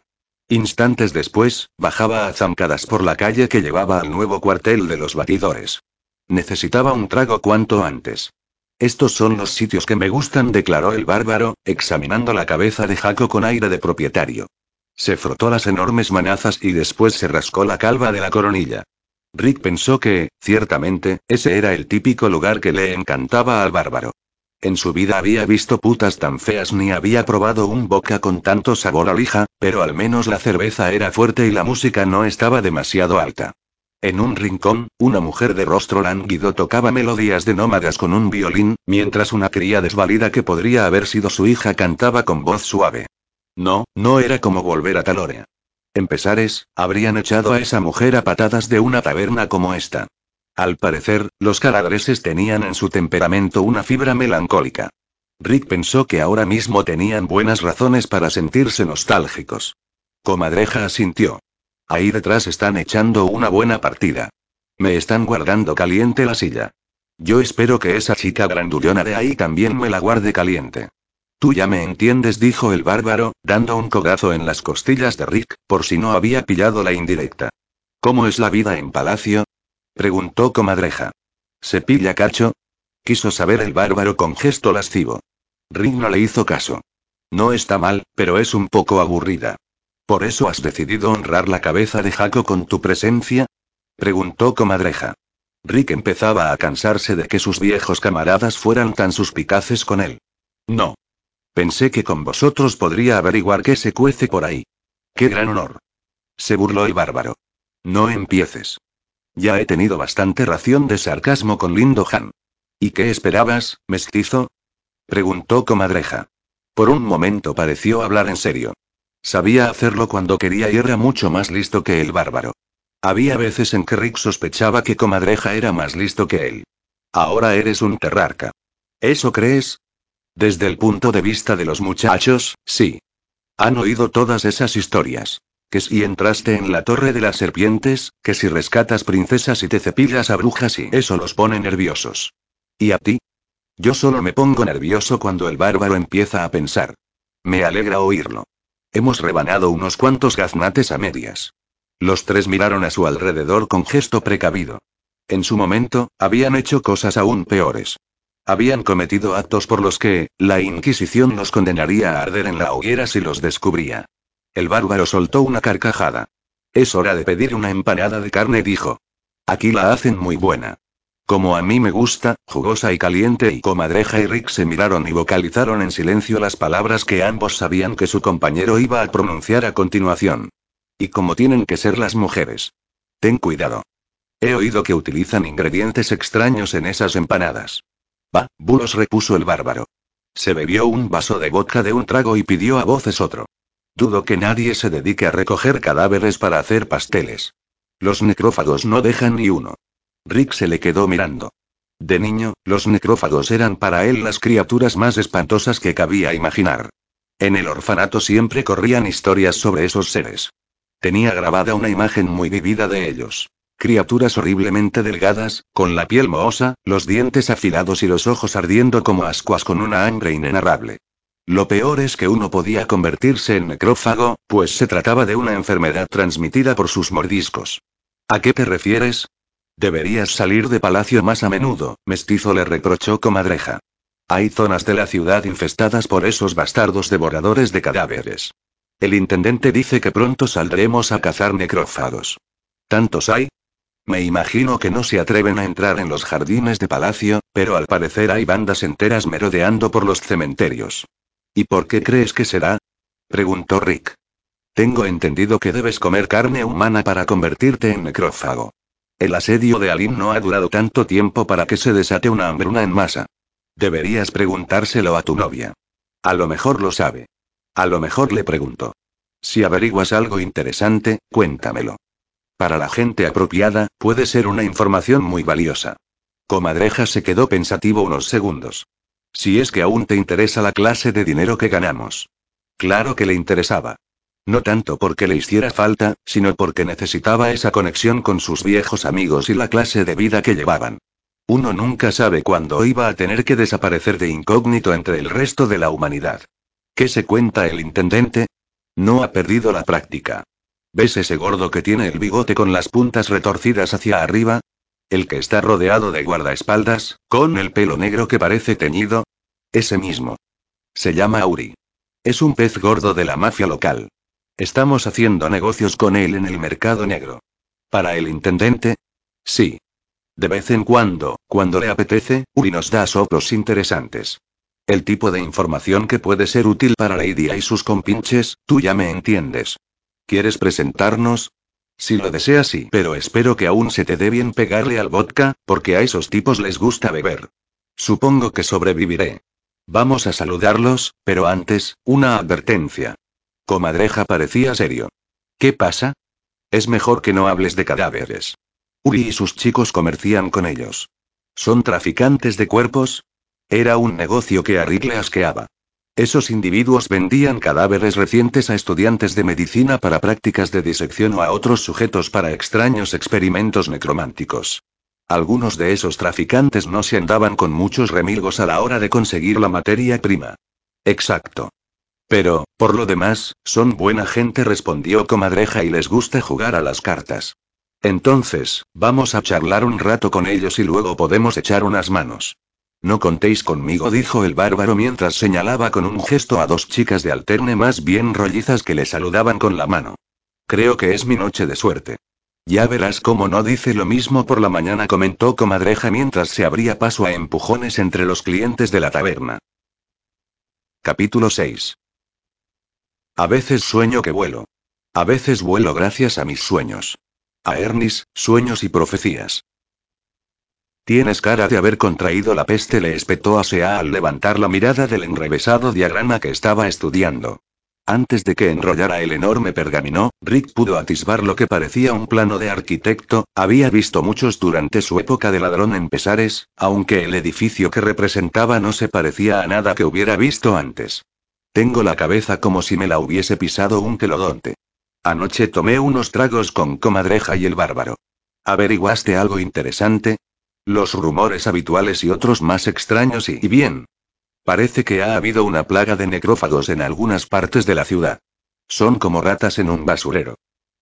Instantes después, bajaba a zancadas por la calle que llevaba al nuevo cuartel de los batidores. Necesitaba un trago cuanto antes. Estos son los sitios que me gustan, declaró el bárbaro, examinando la cabeza de Jaco con aire de propietario. Se frotó las enormes manazas y después se rascó la calva de la coronilla. Rick pensó que, ciertamente, ese era el típico lugar que le encantaba al bárbaro. En su vida había visto putas tan feas ni había probado un boca con tanto sabor a lija, pero al menos la cerveza era fuerte y la música no estaba demasiado alta. En un rincón, una mujer de rostro lánguido tocaba melodías de nómadas con un violín, mientras una cría desvalida que podría haber sido su hija cantaba con voz suave. No, no era como volver a Talorea. En Pesares, habrían echado a esa mujer a patadas de una taberna como esta. Al parecer, los caladreses tenían en su temperamento una fibra melancólica. Rick pensó que ahora mismo tenían buenas razones para sentirse nostálgicos. Comadreja asintió. Ahí detrás están echando una buena partida. Me están guardando caliente la silla. Yo espero que esa chica grandullona de ahí también me la guarde caliente. Tú ya me entiendes, dijo el bárbaro, dando un codazo en las costillas de Rick, por si no había pillado la indirecta. ¿Cómo es la vida en palacio? preguntó comadreja. ¿Se pilla cacho? Quiso saber el bárbaro con gesto lascivo. Rick no le hizo caso. No está mal, pero es un poco aburrida. ¿Por eso has decidido honrar la cabeza de Jaco con tu presencia? preguntó comadreja. Rick empezaba a cansarse de que sus viejos camaradas fueran tan suspicaces con él. No. Pensé que con vosotros podría averiguar qué se cuece por ahí. ¡Qué gran honor! Se burló el bárbaro. No empieces. Ya he tenido bastante ración de sarcasmo con Lindo Han. ¿Y qué esperabas, mestizo? preguntó comadreja. Por un momento pareció hablar en serio. Sabía hacerlo cuando quería y era mucho más listo que el bárbaro. Había veces en que Rick sospechaba que Comadreja era más listo que él. Ahora eres un terrarca. ¿Eso crees? Desde el punto de vista de los muchachos, sí. Han oído todas esas historias. Que si entraste en la torre de las serpientes, que si rescatas princesas y te cepillas a brujas y eso los pone nerviosos. ¿Y a ti? Yo solo me pongo nervioso cuando el bárbaro empieza a pensar. Me alegra oírlo. Hemos rebanado unos cuantos gaznates a medias. Los tres miraron a su alrededor con gesto precavido. En su momento, habían hecho cosas aún peores. Habían cometido actos por los que, la Inquisición los condenaría a arder en la hoguera si los descubría. El bárbaro soltó una carcajada. Es hora de pedir una empanada de carne, dijo. Aquí la hacen muy buena. Como a mí me gusta, jugosa y caliente y comadreja y Rick se miraron y vocalizaron en silencio las palabras que ambos sabían que su compañero iba a pronunciar a continuación. Y como tienen que ser las mujeres. Ten cuidado. He oído que utilizan ingredientes extraños en esas empanadas. Va, bulos repuso el bárbaro. Se bebió un vaso de vodka de un trago y pidió a voces otro. Dudo que nadie se dedique a recoger cadáveres para hacer pasteles. Los necrófagos no dejan ni uno. Rick se le quedó mirando. De niño, los necrófagos eran para él las criaturas más espantosas que cabía imaginar. En el orfanato siempre corrían historias sobre esos seres. Tenía grabada una imagen muy vivida de ellos. Criaturas horriblemente delgadas, con la piel mohosa, los dientes afilados y los ojos ardiendo como ascuas con una hambre inenarrable. Lo peor es que uno podía convertirse en necrófago, pues se trataba de una enfermedad transmitida por sus mordiscos. ¿A qué te refieres? Deberías salir de palacio más a menudo, mestizo le reprochó comadreja. Hay zonas de la ciudad infestadas por esos bastardos devoradores de cadáveres. El intendente dice que pronto saldremos a cazar necrófagos. ¿Tantos hay? Me imagino que no se atreven a entrar en los jardines de palacio, pero al parecer hay bandas enteras merodeando por los cementerios. ¿Y por qué crees que será? preguntó Rick. Tengo entendido que debes comer carne humana para convertirte en necrófago. El asedio de Alim no ha durado tanto tiempo para que se desate una hambruna en masa. Deberías preguntárselo a tu novia. A lo mejor lo sabe. A lo mejor le pregunto. Si averiguas algo interesante, cuéntamelo. Para la gente apropiada, puede ser una información muy valiosa. Comadreja se quedó pensativo unos segundos. Si es que aún te interesa la clase de dinero que ganamos. Claro que le interesaba. No tanto porque le hiciera falta, sino porque necesitaba esa conexión con sus viejos amigos y la clase de vida que llevaban. Uno nunca sabe cuándo iba a tener que desaparecer de incógnito entre el resto de la humanidad. ¿Qué se cuenta el intendente? No ha perdido la práctica. ¿Ves ese gordo que tiene el bigote con las puntas retorcidas hacia arriba? El que está rodeado de guardaespaldas, con el pelo negro que parece teñido. Ese mismo. Se llama Auri. Es un pez gordo de la mafia local. Estamos haciendo negocios con él en el mercado negro. ¿Para el intendente? Sí. De vez en cuando, cuando le apetece, Uri nos da soplos interesantes. El tipo de información que puede ser útil para Lady y sus compinches, tú ya me entiendes. ¿Quieres presentarnos? Si lo deseas sí, pero espero que aún se te dé bien pegarle al vodka, porque a esos tipos les gusta beber. Supongo que sobreviviré. Vamos a saludarlos, pero antes, una advertencia. Comadreja parecía serio. ¿Qué pasa? Es mejor que no hables de cadáveres. Uri y sus chicos comercian con ellos. ¿Son traficantes de cuerpos? Era un negocio que a Rick le asqueaba. Esos individuos vendían cadáveres recientes a estudiantes de medicina para prácticas de disección o a otros sujetos para extraños experimentos necrománticos. Algunos de esos traficantes no se andaban con muchos remilgos a la hora de conseguir la materia prima. Exacto. Pero, por lo demás, son buena gente, respondió Comadreja y les gusta jugar a las cartas. Entonces, vamos a charlar un rato con ellos y luego podemos echar unas manos. No contéis conmigo, dijo el bárbaro mientras señalaba con un gesto a dos chicas de alterne más bien rollizas que le saludaban con la mano. Creo que es mi noche de suerte. Ya verás cómo no dice lo mismo por la mañana, comentó Comadreja mientras se abría paso a empujones entre los clientes de la taberna. Capítulo 6. A veces sueño que vuelo. A veces vuelo gracias a mis sueños. A Ernis, sueños y profecías. Tienes cara de haber contraído la peste, le espetó a Sea al levantar la mirada del enrevesado diagrama que estaba estudiando. Antes de que enrollara el enorme pergamino, Rick pudo atisbar lo que parecía un plano de arquitecto, había visto muchos durante su época de ladrón en Pesares, aunque el edificio que representaba no se parecía a nada que hubiera visto antes. Tengo la cabeza como si me la hubiese pisado un telodonte. Anoche tomé unos tragos con comadreja y el bárbaro. ¿Averiguaste algo interesante? Los rumores habituales y otros más extraños y, bien. Parece que ha habido una plaga de necrófagos en algunas partes de la ciudad. Son como ratas en un basurero.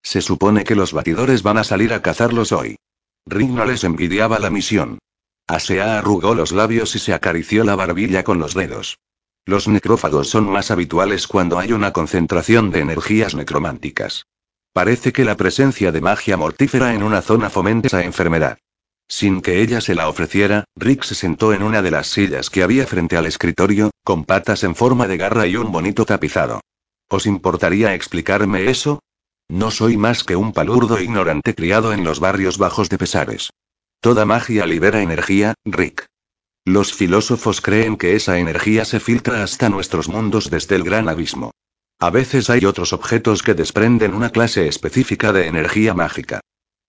Se supone que los batidores van a salir a cazarlos hoy. Rick no les envidiaba la misión. Asea arrugó los labios y se acarició la barbilla con los dedos. Los necrófagos son más habituales cuando hay una concentración de energías necrománticas. Parece que la presencia de magia mortífera en una zona fomenta esa enfermedad. Sin que ella se la ofreciera, Rick se sentó en una de las sillas que había frente al escritorio, con patas en forma de garra y un bonito tapizado. ¿Os importaría explicarme eso? No soy más que un palurdo ignorante criado en los barrios bajos de Pesares. Toda magia libera energía, Rick. Los filósofos creen que esa energía se filtra hasta nuestros mundos desde el gran abismo. A veces hay otros objetos que desprenden una clase específica de energía mágica.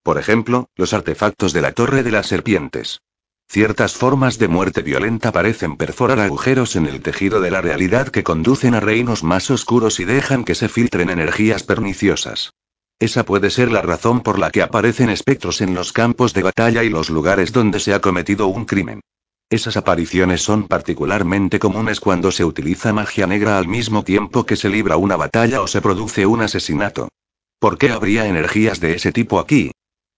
Por ejemplo, los artefactos de la Torre de las Serpientes. Ciertas formas de muerte violenta parecen perforar agujeros en el tejido de la realidad que conducen a reinos más oscuros y dejan que se filtren energías perniciosas. Esa puede ser la razón por la que aparecen espectros en los campos de batalla y los lugares donde se ha cometido un crimen. Esas apariciones son particularmente comunes cuando se utiliza magia negra al mismo tiempo que se libra una batalla o se produce un asesinato. ¿Por qué habría energías de ese tipo aquí?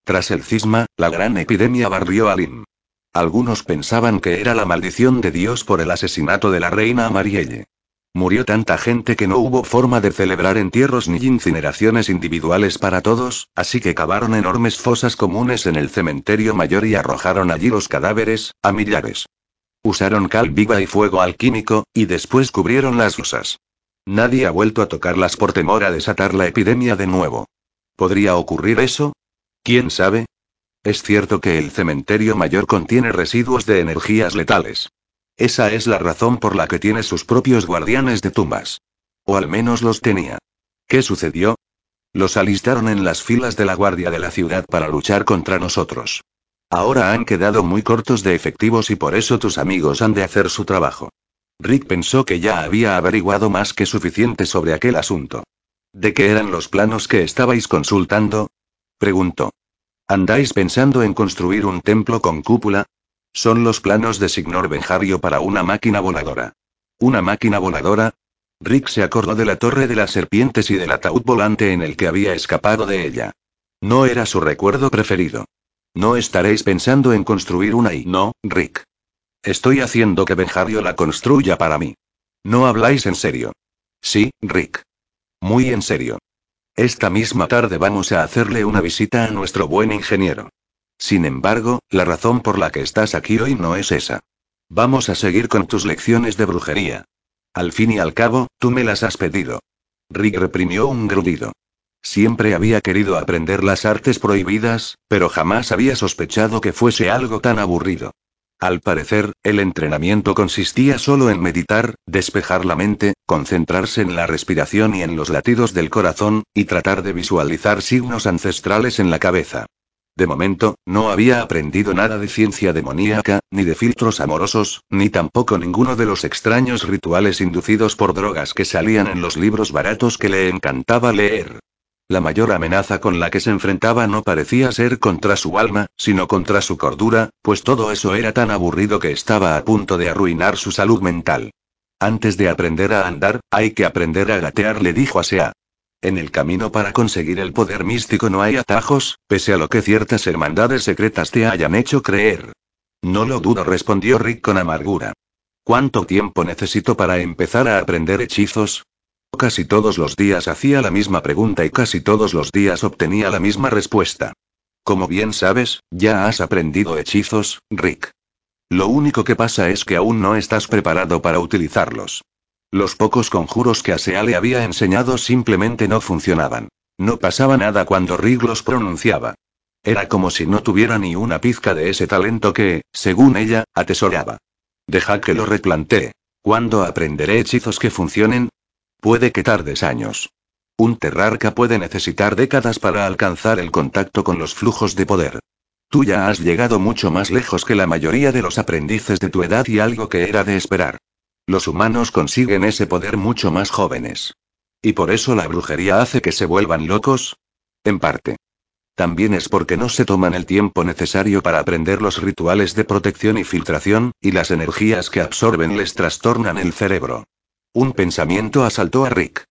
Tras el cisma, la gran epidemia barrió a Lim. Algunos pensaban que era la maldición de Dios por el asesinato de la reina Amarielle. Murió tanta gente que no hubo forma de celebrar entierros ni incineraciones individuales para todos, así que cavaron enormes fosas comunes en el cementerio mayor y arrojaron allí los cadáveres, a millares. Usaron cal viva y fuego alquímico, y después cubrieron las fosas. Nadie ha vuelto a tocarlas por temor a desatar la epidemia de nuevo. ¿Podría ocurrir eso? ¿Quién sabe? Es cierto que el cementerio mayor contiene residuos de energías letales. Esa es la razón por la que tiene sus propios guardianes de tumbas. O al menos los tenía. ¿Qué sucedió? Los alistaron en las filas de la Guardia de la Ciudad para luchar contra nosotros. Ahora han quedado muy cortos de efectivos y por eso tus amigos han de hacer su trabajo. Rick pensó que ya había averiguado más que suficiente sobre aquel asunto. ¿De qué eran los planos que estabais consultando? Preguntó. ¿Andáis pensando en construir un templo con cúpula? Son los planos de Signor Benjario para una máquina voladora. ¿Una máquina voladora? Rick se acordó de la torre de las serpientes y del ataúd volante en el que había escapado de ella. No era su recuerdo preferido. No estaréis pensando en construir una y no, Rick. Estoy haciendo que Benjario la construya para mí. ¿No habláis en serio? Sí, Rick. Muy en serio. Esta misma tarde vamos a hacerle una visita a nuestro buen ingeniero. Sin embargo, la razón por la que estás aquí hoy no es esa. Vamos a seguir con tus lecciones de brujería. Al fin y al cabo, tú me las has pedido. Rick reprimió un grudido. Siempre había querido aprender las artes prohibidas, pero jamás había sospechado que fuese algo tan aburrido. Al parecer, el entrenamiento consistía solo en meditar, despejar la mente, concentrarse en la respiración y en los latidos del corazón, y tratar de visualizar signos ancestrales en la cabeza. De momento, no había aprendido nada de ciencia demoníaca, ni de filtros amorosos, ni tampoco ninguno de los extraños rituales inducidos por drogas que salían en los libros baratos que le encantaba leer. La mayor amenaza con la que se enfrentaba no parecía ser contra su alma, sino contra su cordura, pues todo eso era tan aburrido que estaba a punto de arruinar su salud mental. Antes de aprender a andar, hay que aprender a gatear, le dijo a Sea. En el camino para conseguir el poder místico no hay atajos, pese a lo que ciertas hermandades secretas te hayan hecho creer. No lo dudo, respondió Rick con amargura. ¿Cuánto tiempo necesito para empezar a aprender hechizos? Casi todos los días hacía la misma pregunta y casi todos los días obtenía la misma respuesta. Como bien sabes, ya has aprendido hechizos, Rick. Lo único que pasa es que aún no estás preparado para utilizarlos. Los pocos conjuros que Asea le había enseñado simplemente no funcionaban. No pasaba nada cuando Rick los pronunciaba. Era como si no tuviera ni una pizca de ese talento que, según ella, atesoraba. Deja que lo replantee. ¿Cuándo aprenderé hechizos que funcionen? Puede que tardes años. Un terrarca puede necesitar décadas para alcanzar el contacto con los flujos de poder. Tú ya has llegado mucho más lejos que la mayoría de los aprendices de tu edad y algo que era de esperar. Los humanos consiguen ese poder mucho más jóvenes. ¿Y por eso la brujería hace que se vuelvan locos? En parte. También es porque no se toman el tiempo necesario para aprender los rituales de protección y filtración, y las energías que absorben les trastornan el cerebro. Un pensamiento asaltó a Rick.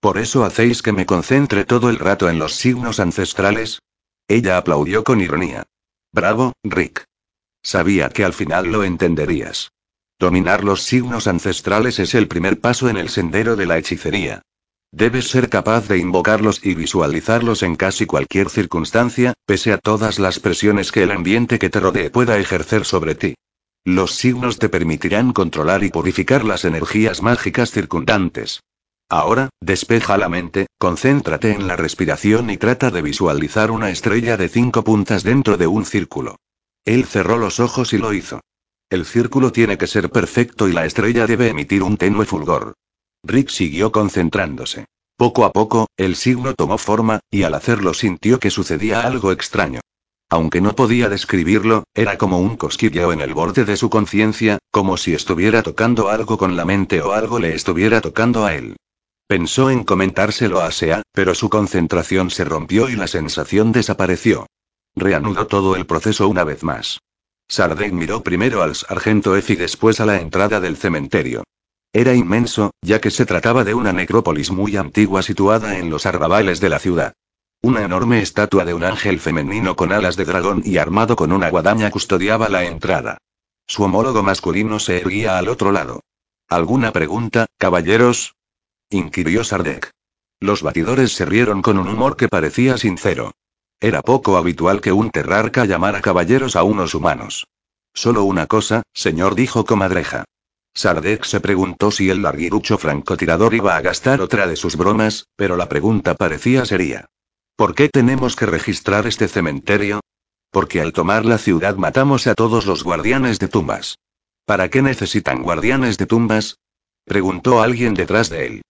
¿Por eso hacéis que me concentre todo el rato en los signos ancestrales? Ella aplaudió con ironía. Bravo, Rick. Sabía que al final lo entenderías. Dominar los signos ancestrales es el primer paso en el sendero de la hechicería. Debes ser capaz de invocarlos y visualizarlos en casi cualquier circunstancia, pese a todas las presiones que el ambiente que te rodee pueda ejercer sobre ti. Los signos te permitirán controlar y purificar las energías mágicas circundantes. Ahora, despeja la mente, concéntrate en la respiración y trata de visualizar una estrella de cinco puntas dentro de un círculo. Él cerró los ojos y lo hizo. El círculo tiene que ser perfecto y la estrella debe emitir un tenue fulgor. Rick siguió concentrándose. Poco a poco, el signo tomó forma, y al hacerlo sintió que sucedía algo extraño. Aunque no podía describirlo, era como un cosquilleo en el borde de su conciencia, como si estuviera tocando algo con la mente o algo le estuviera tocando a él. Pensó en comentárselo a Sea, pero su concentración se rompió y la sensación desapareció. Reanudó todo el proceso una vez más. Sardeg miró primero al sargento F y después a la entrada del cementerio. Era inmenso, ya que se trataba de una necrópolis muy antigua situada en los arrabales de la ciudad. Una enorme estatua de un ángel femenino con alas de dragón y armado con una guadaña custodiaba la entrada. Su homólogo masculino se erguía al otro lado. ¿Alguna pregunta, caballeros? inquirió Sardek. Los batidores se rieron con un humor que parecía sincero. Era poco habitual que un terrarca llamara caballeros a unos humanos. Solo una cosa, señor, dijo comadreja. Sardek se preguntó si el larguirucho francotirador iba a gastar otra de sus bromas, pero la pregunta parecía seria. ¿Por qué tenemos que registrar este cementerio? Porque al tomar la ciudad matamos a todos los guardianes de tumbas. ¿Para qué necesitan guardianes de tumbas? preguntó alguien detrás de él.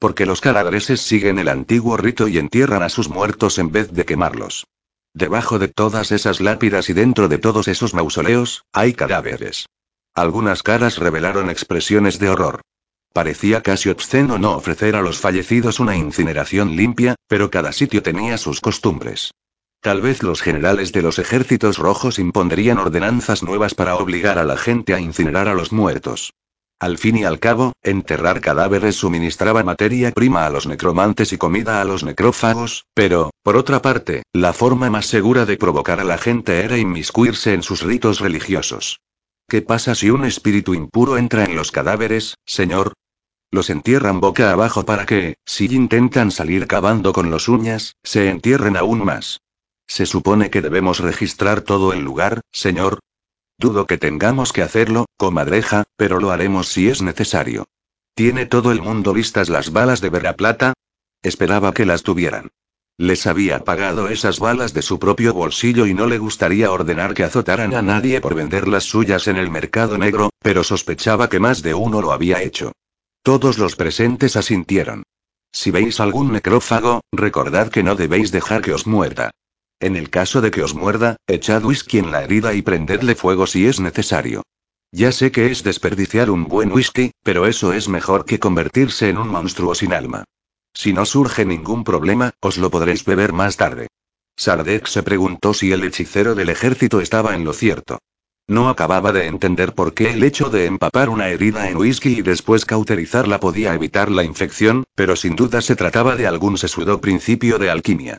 Porque los caladreses siguen el antiguo rito y entierran a sus muertos en vez de quemarlos. Debajo de todas esas lápidas y dentro de todos esos mausoleos, hay cadáveres. Algunas caras revelaron expresiones de horror. Parecía casi obsceno no ofrecer a los fallecidos una incineración limpia, pero cada sitio tenía sus costumbres. Tal vez los generales de los ejércitos rojos impondrían ordenanzas nuevas para obligar a la gente a incinerar a los muertos. Al fin y al cabo, enterrar cadáveres suministraba materia prima a los necromantes y comida a los necrófagos, pero, por otra parte, la forma más segura de provocar a la gente era inmiscuirse en sus ritos religiosos. ¿Qué pasa si un espíritu impuro entra en los cadáveres, señor? Los entierran boca abajo para que, si intentan salir cavando con los uñas, se entierren aún más. Se supone que debemos registrar todo el lugar, señor. Dudo que tengamos que hacerlo, comadreja, pero lo haremos si es necesario. ¿Tiene todo el mundo vistas las balas de Vera Plata? Esperaba que las tuvieran. Les había pagado esas balas de su propio bolsillo y no le gustaría ordenar que azotaran a nadie por vender las suyas en el mercado negro, pero sospechaba que más de uno lo había hecho. Todos los presentes asintieron. Si veis algún necrófago, recordad que no debéis dejar que os muerda. En el caso de que os muerda, echad whisky en la herida y prendedle fuego si es necesario. Ya sé que es desperdiciar un buen whisky, pero eso es mejor que convertirse en un monstruo sin alma. Si no surge ningún problema, os lo podréis beber más tarde. Sardek se preguntó si el hechicero del ejército estaba en lo cierto. No acababa de entender por qué el hecho de empapar una herida en whisky y después cauterizarla podía evitar la infección, pero sin duda se trataba de algún sesudo principio de alquimia.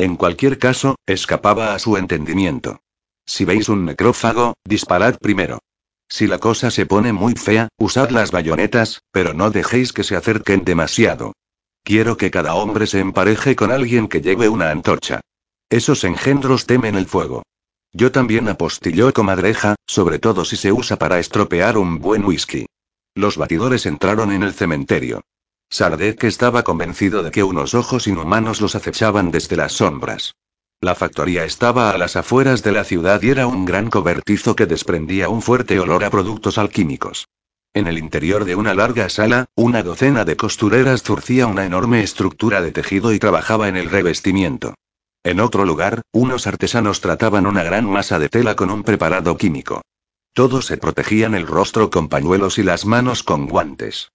En cualquier caso, escapaba a su entendimiento. Si veis un necrófago, disparad primero. Si la cosa se pone muy fea, usad las bayonetas, pero no dejéis que se acerquen demasiado. Quiero que cada hombre se empareje con alguien que lleve una antorcha. Esos engendros temen el fuego. Yo también apostilló comadreja, sobre todo si se usa para estropear un buen whisky. Los batidores entraron en el cementerio. Sardek estaba convencido de que unos ojos inhumanos los acechaban desde las sombras. La factoría estaba a las afueras de la ciudad y era un gran cobertizo que desprendía un fuerte olor a productos alquímicos. En el interior de una larga sala, una docena de costureras zurcía una enorme estructura de tejido y trabajaba en el revestimiento. En otro lugar, unos artesanos trataban una gran masa de tela con un preparado químico. Todos se protegían el rostro con pañuelos y las manos con guantes.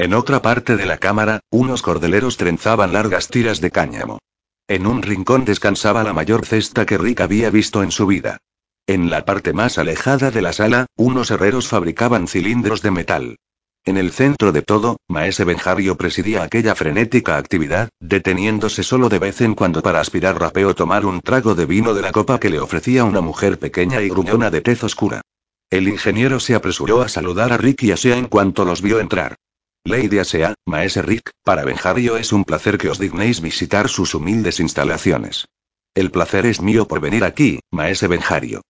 En otra parte de la cámara, unos cordeleros trenzaban largas tiras de cáñamo. En un rincón descansaba la mayor cesta que Rick había visto en su vida. En la parte más alejada de la sala, unos herreros fabricaban cilindros de metal. En el centro de todo, Maese Benjario presidía aquella frenética actividad, deteniéndose solo de vez en cuando para aspirar rapeo o tomar un trago de vino de la copa que le ofrecía una mujer pequeña y gruñona de tez oscura. El ingeniero se apresuró a saludar a Rick y Asea en cuanto los vio entrar. Lady Asea, Maese Rick, para Benjario es un placer que os dignéis visitar sus humildes instalaciones. El placer es mío por venir aquí, Maese Benjario.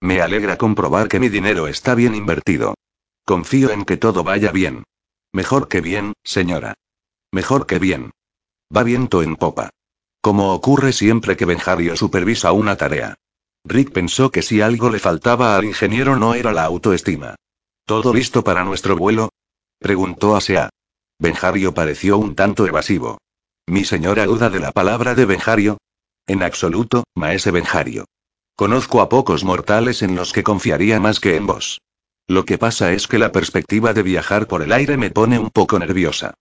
Me alegra comprobar que mi dinero está bien invertido. Confío en que todo vaya bien. Mejor que bien, señora. Mejor que bien. Va viento en popa. Como ocurre siempre que Benjario supervisa una tarea. Rick pensó que si algo le faltaba al ingeniero no era la autoestima. ¿Todo listo para nuestro vuelo? Preguntó Asea. Benjario pareció un tanto evasivo. ¿Mi señora duda de la palabra de Benjario? En absoluto, maese Benjario. Conozco a pocos mortales en los que confiaría más que en vos. Lo que pasa es que la perspectiva de viajar por el aire me pone un poco nerviosa.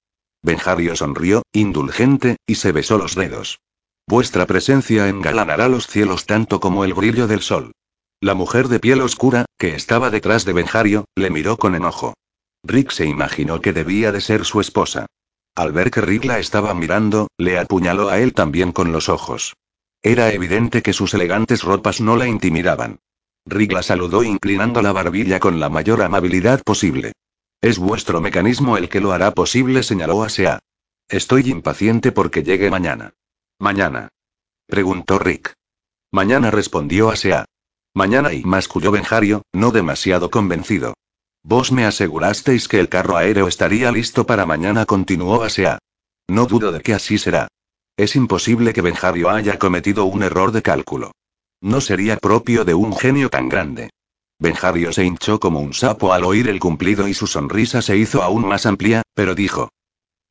Benjario sonrió, indulgente, y se besó los dedos. Vuestra presencia engalanará los cielos tanto como el brillo del sol. La mujer de piel oscura, que estaba detrás de Benjario, le miró con enojo. Rick se imaginó que debía de ser su esposa. Al ver que Rick la estaba mirando, le apuñaló a él también con los ojos. Era evidente que sus elegantes ropas no la intimidaban. Rick la saludó inclinando la barbilla con la mayor amabilidad posible. Es vuestro mecanismo el que lo hará posible, señaló a Sea. Estoy impaciente porque llegue mañana. ¿Mañana? preguntó Rick. Mañana respondió a Sea. Mañana y masculló Benjario, no demasiado convencido. Vos me asegurasteis que el carro aéreo estaría listo para mañana, continuó Asea. No dudo de que así será. Es imposible que Benjario haya cometido un error de cálculo. No sería propio de un genio tan grande. Benjario se hinchó como un sapo al oír el cumplido y su sonrisa se hizo aún más amplia, pero dijo.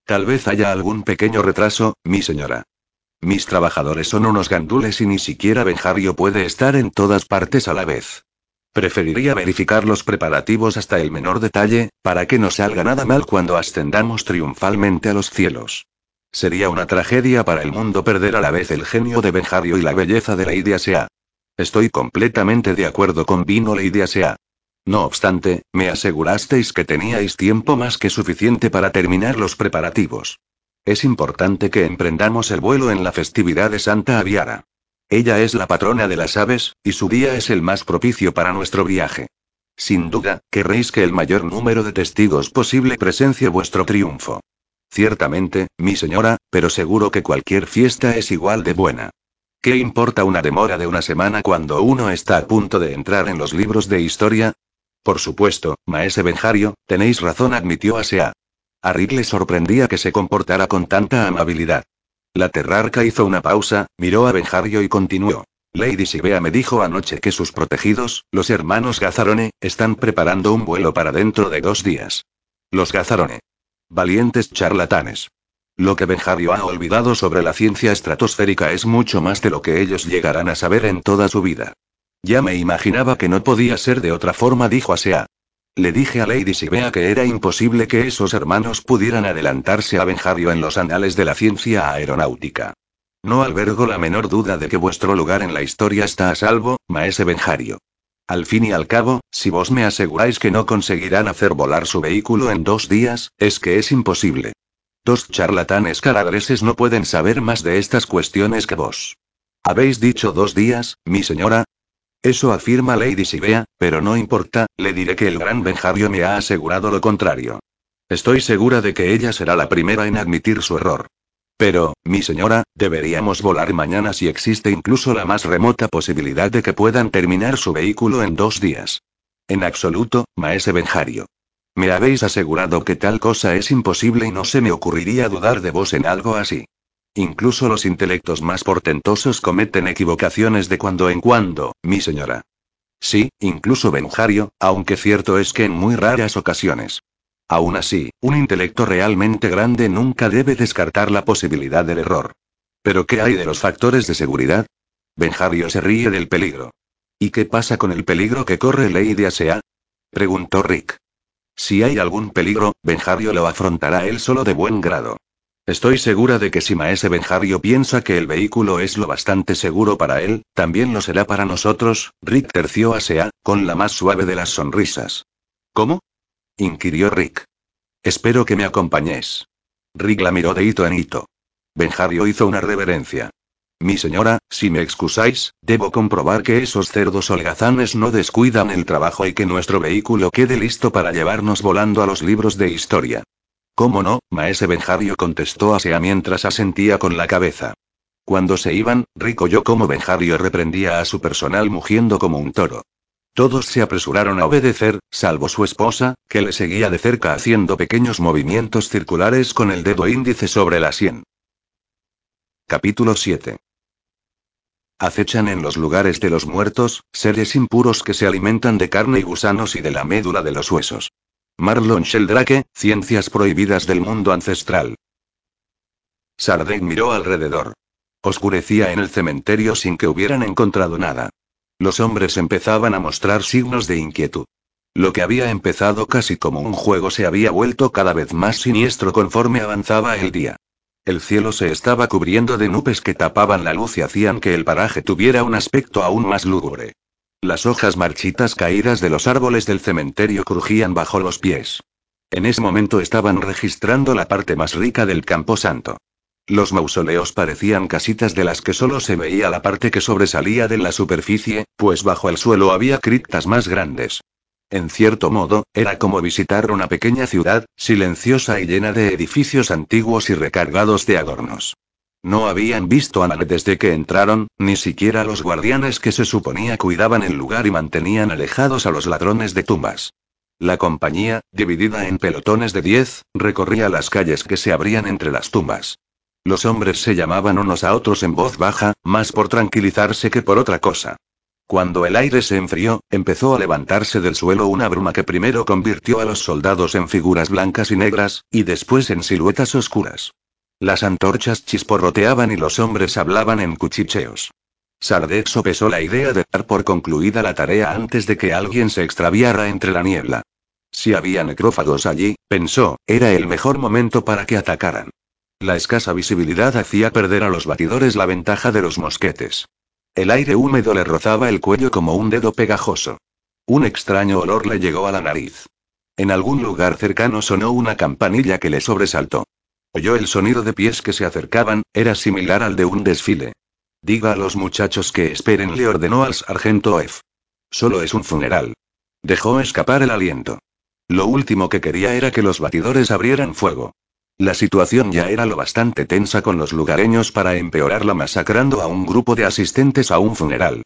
Tal vez haya algún pequeño retraso, mi señora. Mis trabajadores son unos gandules y ni siquiera Benjario puede estar en todas partes a la vez. Preferiría verificar los preparativos hasta el menor detalle, para que no salga nada mal cuando ascendamos triunfalmente a los cielos. Sería una tragedia para el mundo perder a la vez el genio de Benjario y la belleza de Lady Asea. Estoy completamente de acuerdo con Vino Lady Asea. No obstante, me asegurasteis que teníais tiempo más que suficiente para terminar los preparativos. Es importante que emprendamos el vuelo en la festividad de Santa Aviara. Ella es la patrona de las aves, y su día es el más propicio para nuestro viaje. Sin duda, querréis que el mayor número de testigos posible presencie vuestro triunfo. Ciertamente, mi señora, pero seguro que cualquier fiesta es igual de buena. ¿Qué importa una demora de una semana cuando uno está a punto de entrar en los libros de historia? Por supuesto, maese Benjario, tenéis razón, admitió Asea. A Rick le sorprendía que se comportara con tanta amabilidad. La terrarca hizo una pausa, miró a Benjario y continuó. Lady Sibea me dijo anoche que sus protegidos, los hermanos Gazarone, están preparando un vuelo para dentro de dos días. Los Gazarone. Valientes charlatanes. Lo que Benjario ha olvidado sobre la ciencia estratosférica es mucho más de lo que ellos llegarán a saber en toda su vida. Ya me imaginaba que no podía ser de otra forma, dijo Asea. Le dije a Lady Sibea que era imposible que esos hermanos pudieran adelantarse a Benjario en los anales de la ciencia aeronáutica. No albergo la menor duda de que vuestro lugar en la historia está a salvo, maese Benjario. Al fin y al cabo, si vos me aseguráis que no conseguirán hacer volar su vehículo en dos días, es que es imposible. Dos charlatanes caradreses no pueden saber más de estas cuestiones que vos. ¿Habéis dicho dos días, mi señora? Eso afirma Lady Sibea, pero no importa, le diré que el gran Benjario me ha asegurado lo contrario. Estoy segura de que ella será la primera en admitir su error. Pero, mi señora, deberíamos volar mañana si existe incluso la más remota posibilidad de que puedan terminar su vehículo en dos días. En absoluto, maese Benjario. Me habéis asegurado que tal cosa es imposible y no se me ocurriría dudar de vos en algo así. Incluso los intelectos más portentosos cometen equivocaciones de cuando en cuando, mi señora. Sí, incluso Benjario, aunque cierto es que en muy raras ocasiones. Aún así, un intelecto realmente grande nunca debe descartar la posibilidad del error. ¿Pero qué hay de los factores de seguridad? Benjario se ríe del peligro. ¿Y qué pasa con el peligro que corre Lady Asea? preguntó Rick. Si hay algún peligro, Benjario lo afrontará él solo de buen grado. Estoy segura de que si Maese Benjario piensa que el vehículo es lo bastante seguro para él, también lo será para nosotros, Rick terció a Sea, con la más suave de las sonrisas. ¿Cómo? inquirió Rick. Espero que me acompañes. Rick la miró de hito en hito. Benjario hizo una reverencia. Mi señora, si me excusáis, debo comprobar que esos cerdos holgazanes no descuidan el trabajo y que nuestro vehículo quede listo para llevarnos volando a los libros de historia. ¿Cómo no, maese Benjario contestó Asea mientras asentía con la cabeza. Cuando se iban, Rick oyó como Benjario reprendía a su personal mugiendo como un toro. Todos se apresuraron a obedecer, salvo su esposa, que le seguía de cerca haciendo pequeños movimientos circulares con el dedo índice sobre la sien. Capítulo 7. Acechan en los lugares de los muertos, seres impuros que se alimentan de carne y gusanos y de la médula de los huesos. Marlon Sheldrake, Ciencias prohibidas del mundo ancestral. Sardeg miró alrededor. Oscurecía en el cementerio sin que hubieran encontrado nada. Los hombres empezaban a mostrar signos de inquietud. Lo que había empezado casi como un juego se había vuelto cada vez más siniestro conforme avanzaba el día. El cielo se estaba cubriendo de nubes que tapaban la luz y hacían que el paraje tuviera un aspecto aún más lúgubre. Las hojas marchitas caídas de los árboles del cementerio crujían bajo los pies. En ese momento estaban registrando la parte más rica del campo santo. Los mausoleos parecían casitas de las que solo se veía la parte que sobresalía de la superficie, pues bajo el suelo había criptas más grandes. En cierto modo, era como visitar una pequeña ciudad, silenciosa y llena de edificios antiguos y recargados de adornos. No habían visto a nadie desde que entraron, ni siquiera los guardianes que se suponía cuidaban el lugar y mantenían alejados a los ladrones de tumbas. La compañía, dividida en pelotones de diez, recorría las calles que se abrían entre las tumbas. Los hombres se llamaban unos a otros en voz baja, más por tranquilizarse que por otra cosa. Cuando el aire se enfrió, empezó a levantarse del suelo una bruma que primero convirtió a los soldados en figuras blancas y negras, y después en siluetas oscuras. Las antorchas chisporroteaban y los hombres hablaban en cuchicheos. Sardek sopesó la idea de dar por concluida la tarea antes de que alguien se extraviara entre la niebla. Si había necrófagos allí, pensó, era el mejor momento para que atacaran. La escasa visibilidad hacía perder a los batidores la ventaja de los mosquetes. El aire húmedo le rozaba el cuello como un dedo pegajoso. Un extraño olor le llegó a la nariz. En algún lugar cercano sonó una campanilla que le sobresaltó. Oyó el sonido de pies que se acercaban, era similar al de un desfile. Diga a los muchachos que esperen, le ordenó al sargento F. Solo es un funeral. Dejó escapar el aliento. Lo último que quería era que los batidores abrieran fuego. La situación ya era lo bastante tensa con los lugareños para empeorarla masacrando a un grupo de asistentes a un funeral.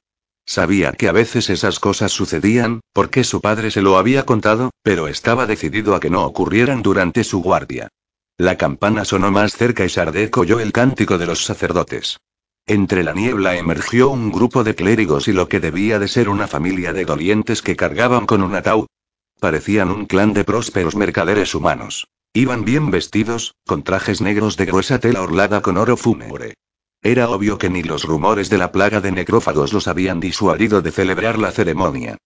Sabía que a veces esas cosas sucedían, porque su padre se lo había contado, pero estaba decidido a que no ocurrieran durante su guardia. La campana sonó más cerca y Sardek oyó el cántico de los sacerdotes. Entre la niebla emergió un grupo de clérigos y lo que debía de ser una familia de dolientes que cargaban con un ataúd. Parecían un clan de prósperos mercaderes humanos. Iban bien vestidos, con trajes negros de gruesa tela orlada con oro fúnebre. Era obvio que ni los rumores de la plaga de necrófagos los habían disuadido de celebrar la ceremonia.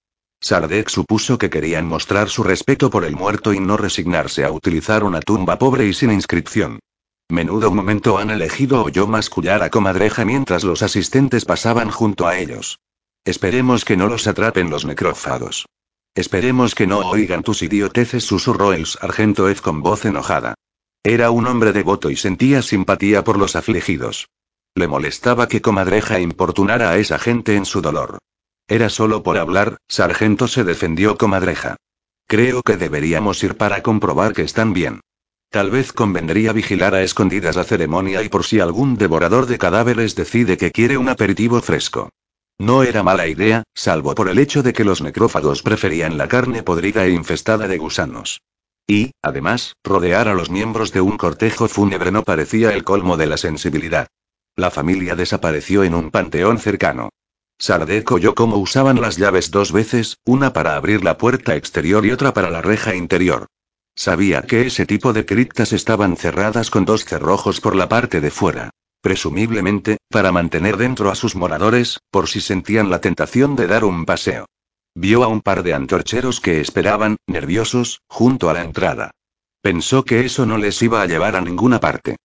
Sardek supuso que querían mostrar su respeto por el muerto y no resignarse a utilizar una tumba pobre y sin inscripción. Menudo momento han elegido oyó mascullar a comadreja mientras los asistentes pasaban junto a ellos. Esperemos que no los atrapen los necrófagos. Esperemos que no oigan tus idioteces, susurró el sargento Ed con voz enojada. Era un hombre devoto y sentía simpatía por los afligidos. Le molestaba que comadreja importunara a esa gente en su dolor. Era solo por hablar, sargento se defendió comadreja. Creo que deberíamos ir para comprobar que están bien. Tal vez convendría vigilar a escondidas la ceremonia y por si algún devorador de cadáveres decide que quiere un aperitivo fresco. No era mala idea, salvo por el hecho de que los necrófagos preferían la carne podrida e infestada de gusanos. Y, además, rodear a los miembros de un cortejo fúnebre no parecía el colmo de la sensibilidad. La familia desapareció en un panteón cercano. Sardek oyó cómo usaban las llaves dos veces, una para abrir la puerta exterior y otra para la reja interior. Sabía que ese tipo de criptas estaban cerradas con dos cerrojos por la parte de fuera. Presumiblemente, para mantener dentro a sus moradores, por si sentían la tentación de dar un paseo. Vio a un par de antorcheros que esperaban, nerviosos, junto a la entrada. Pensó que eso no les iba a llevar a ninguna parte.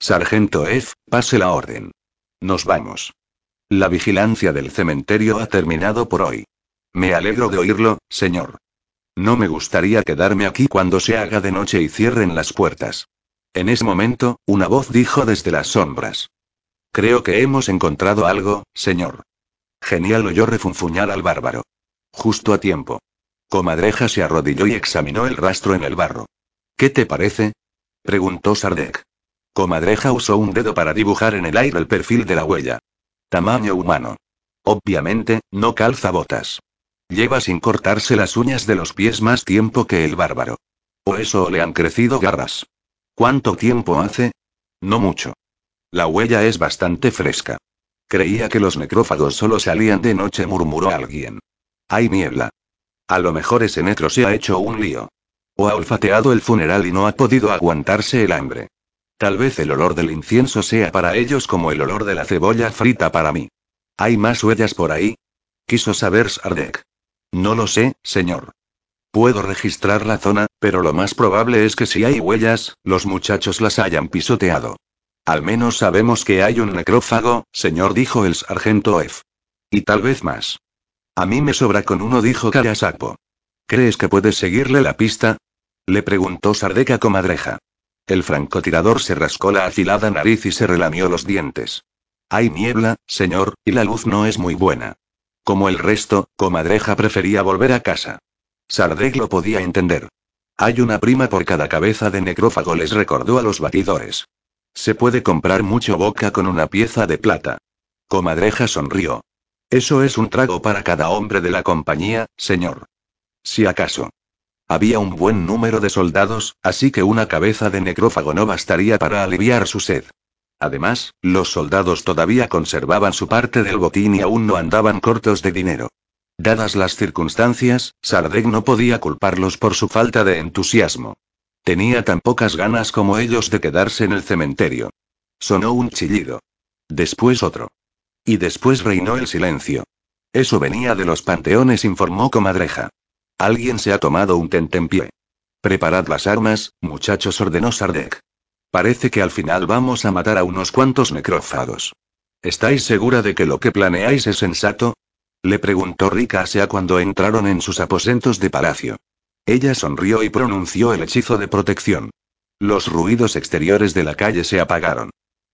Sargento F, pase la orden. Nos vamos. La vigilancia del cementerio ha terminado por hoy. Me alegro de oírlo, señor. No me gustaría quedarme aquí cuando se haga de noche y cierren las puertas. En ese momento, una voz dijo desde las sombras. Creo que hemos encontrado algo, señor. Genial oyó refunfuñar al bárbaro. Justo a tiempo. Comadreja se arrodilló y examinó el rastro en el barro. ¿Qué te parece? preguntó Sardek. Comadreja usó un dedo para dibujar en el aire el perfil de la huella. Tamaño humano. Obviamente, no calza botas. Lleva sin cortarse las uñas de los pies más tiempo que el bárbaro. O eso le han crecido garras. ¿Cuánto tiempo hace? No mucho. La huella es bastante fresca. Creía que los necrófagos solo salían de noche, murmuró alguien. Hay niebla. A lo mejor ese necro se ha hecho un lío. O ha olfateado el funeral y no ha podido aguantarse el hambre. Tal vez el olor del incienso sea para ellos como el olor de la cebolla frita para mí. ¿Hay más huellas por ahí? Quiso saber Sardek. No lo sé, señor. Puedo registrar la zona, pero lo más probable es que si hay huellas, los muchachos las hayan pisoteado. Al menos sabemos que hay un necrófago, señor, dijo el sargento F. Y tal vez más. A mí me sobra con uno, dijo Karasapo. ¿Crees que puedes seguirle la pista? Le preguntó Sardeca comadreja. El francotirador se rascó la afilada nariz y se relamió los dientes. Hay niebla, señor, y la luz no es muy buena. Como el resto, comadreja prefería volver a casa. Sardeg lo podía entender. Hay una prima por cada cabeza de necrófago, les recordó a los batidores. Se puede comprar mucho boca con una pieza de plata. Comadreja sonrió. Eso es un trago para cada hombre de la compañía, señor. Si acaso. Había un buen número de soldados, así que una cabeza de necrófago no bastaría para aliviar su sed. Además, los soldados todavía conservaban su parte del botín y aún no andaban cortos de dinero. Dadas las circunstancias, Sardeg no podía culparlos por su falta de entusiasmo. Tenía tan pocas ganas como ellos de quedarse en el cementerio. Sonó un chillido. Después otro. Y después reinó el silencio. Eso venía de los panteones, informó Comadreja. Alguien se ha tomado un tentempié. Preparad las armas, muchachos, ordenó Sardek. Parece que al final vamos a matar a unos cuantos necrófagos. ¿Estáis segura de que lo que planeáis es sensato? Le preguntó Rika Asea cuando entraron en sus aposentos de palacio. Ella sonrió y pronunció el hechizo de protección. Los ruidos exteriores de la calle se apagaron.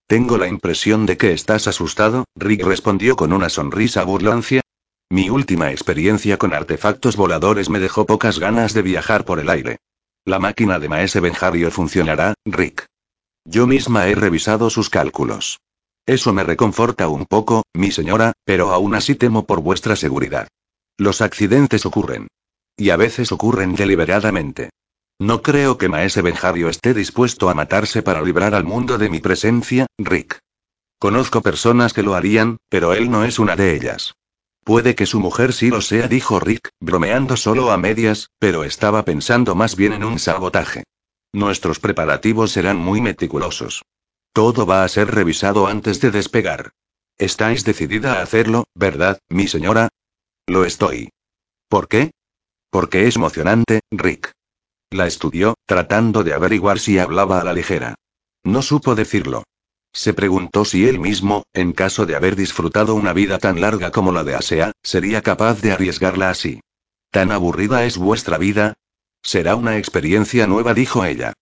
Tengo la impresión de que estás asustado, Rick respondió con una sonrisa burlancia. Mi última experiencia con artefactos voladores me dejó pocas ganas de viajar por el aire. La máquina de Maese Benjario funcionará, Rick. Yo misma he revisado sus cálculos. Eso me reconforta un poco, mi señora, pero aún así temo por vuestra seguridad. Los accidentes ocurren. Y a veces ocurren deliberadamente. No creo que Maese Benjario esté dispuesto a matarse para librar al mundo de mi presencia, Rick. Conozco personas que lo harían, pero él no es una de ellas. Puede que su mujer sí lo sea, dijo Rick, bromeando solo a medias, pero estaba pensando más bien en un sabotaje. Nuestros preparativos serán muy meticulosos. Todo va a ser revisado antes de despegar. Estáis decidida a hacerlo, ¿verdad, mi señora? Lo estoy. ¿Por qué? Porque es emocionante, Rick. La estudió, tratando de averiguar si hablaba a la ligera. No supo decirlo. Se preguntó si él mismo, en caso de haber disfrutado una vida tan larga como la de Asea, sería capaz de arriesgarla así. ¿Tan aburrida es vuestra vida? Será una experiencia nueva, dijo ella.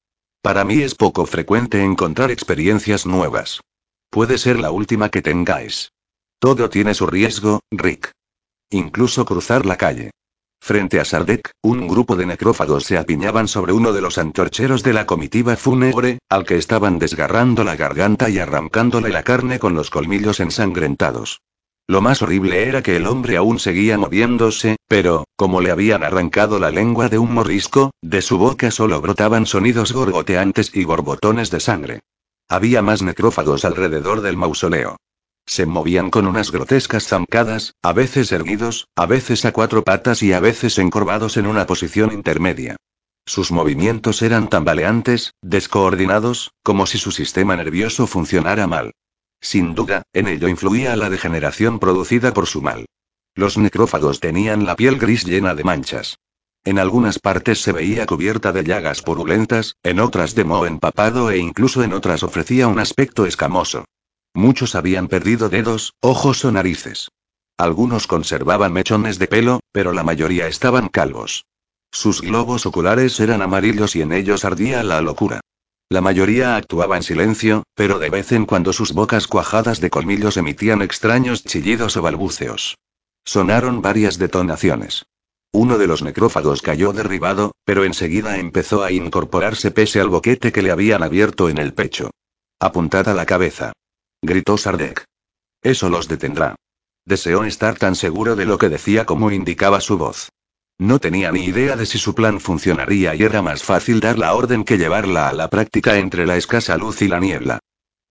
Para mí es poco frecuente encontrar experiencias nuevas. Puede ser la última que tengáis. Todo tiene su riesgo, Rick. Incluso cruzar la calle. Frente a Sardek, un grupo de necrófagos se apiñaban sobre uno de los antorcheros de la comitiva fúnebre, al que estaban desgarrando la garganta y arrancándole la carne con los colmillos ensangrentados. Lo más horrible era que el hombre aún seguía moviéndose, pero, como le habían arrancado la lengua de un morrisco, de su boca solo brotaban sonidos gorgoteantes y borbotones de sangre. Había más necrófagos alrededor del mausoleo. Se movían con unas grotescas zancadas, a veces erguidos, a veces a cuatro patas y a veces encorvados en una posición intermedia. Sus movimientos eran tambaleantes, descoordinados, como si su sistema nervioso funcionara mal. Sin duda, en ello influía la degeneración producida por su mal. Los necrófagos tenían la piel gris llena de manchas. En algunas partes se veía cubierta de llagas purulentas, en otras de moho empapado e incluso en otras ofrecía un aspecto escamoso. Muchos habían perdido dedos, ojos o narices. Algunos conservaban mechones de pelo, pero la mayoría estaban calvos. Sus globos oculares eran amarillos y en ellos ardía la locura. La mayoría actuaba en silencio, pero de vez en cuando sus bocas cuajadas de colmillos emitían extraños chillidos o balbuceos. Sonaron varias detonaciones. Uno de los necrófagos cayó derribado, pero enseguida empezó a incorporarse pese al boquete que le habían abierto en el pecho. Apuntad a la cabeza. Gritó Sardek. Eso los detendrá. Deseó estar tan seguro de lo que decía como indicaba su voz. No tenía ni idea de si su plan funcionaría y era más fácil dar la orden que llevarla a la práctica entre la escasa luz y la niebla.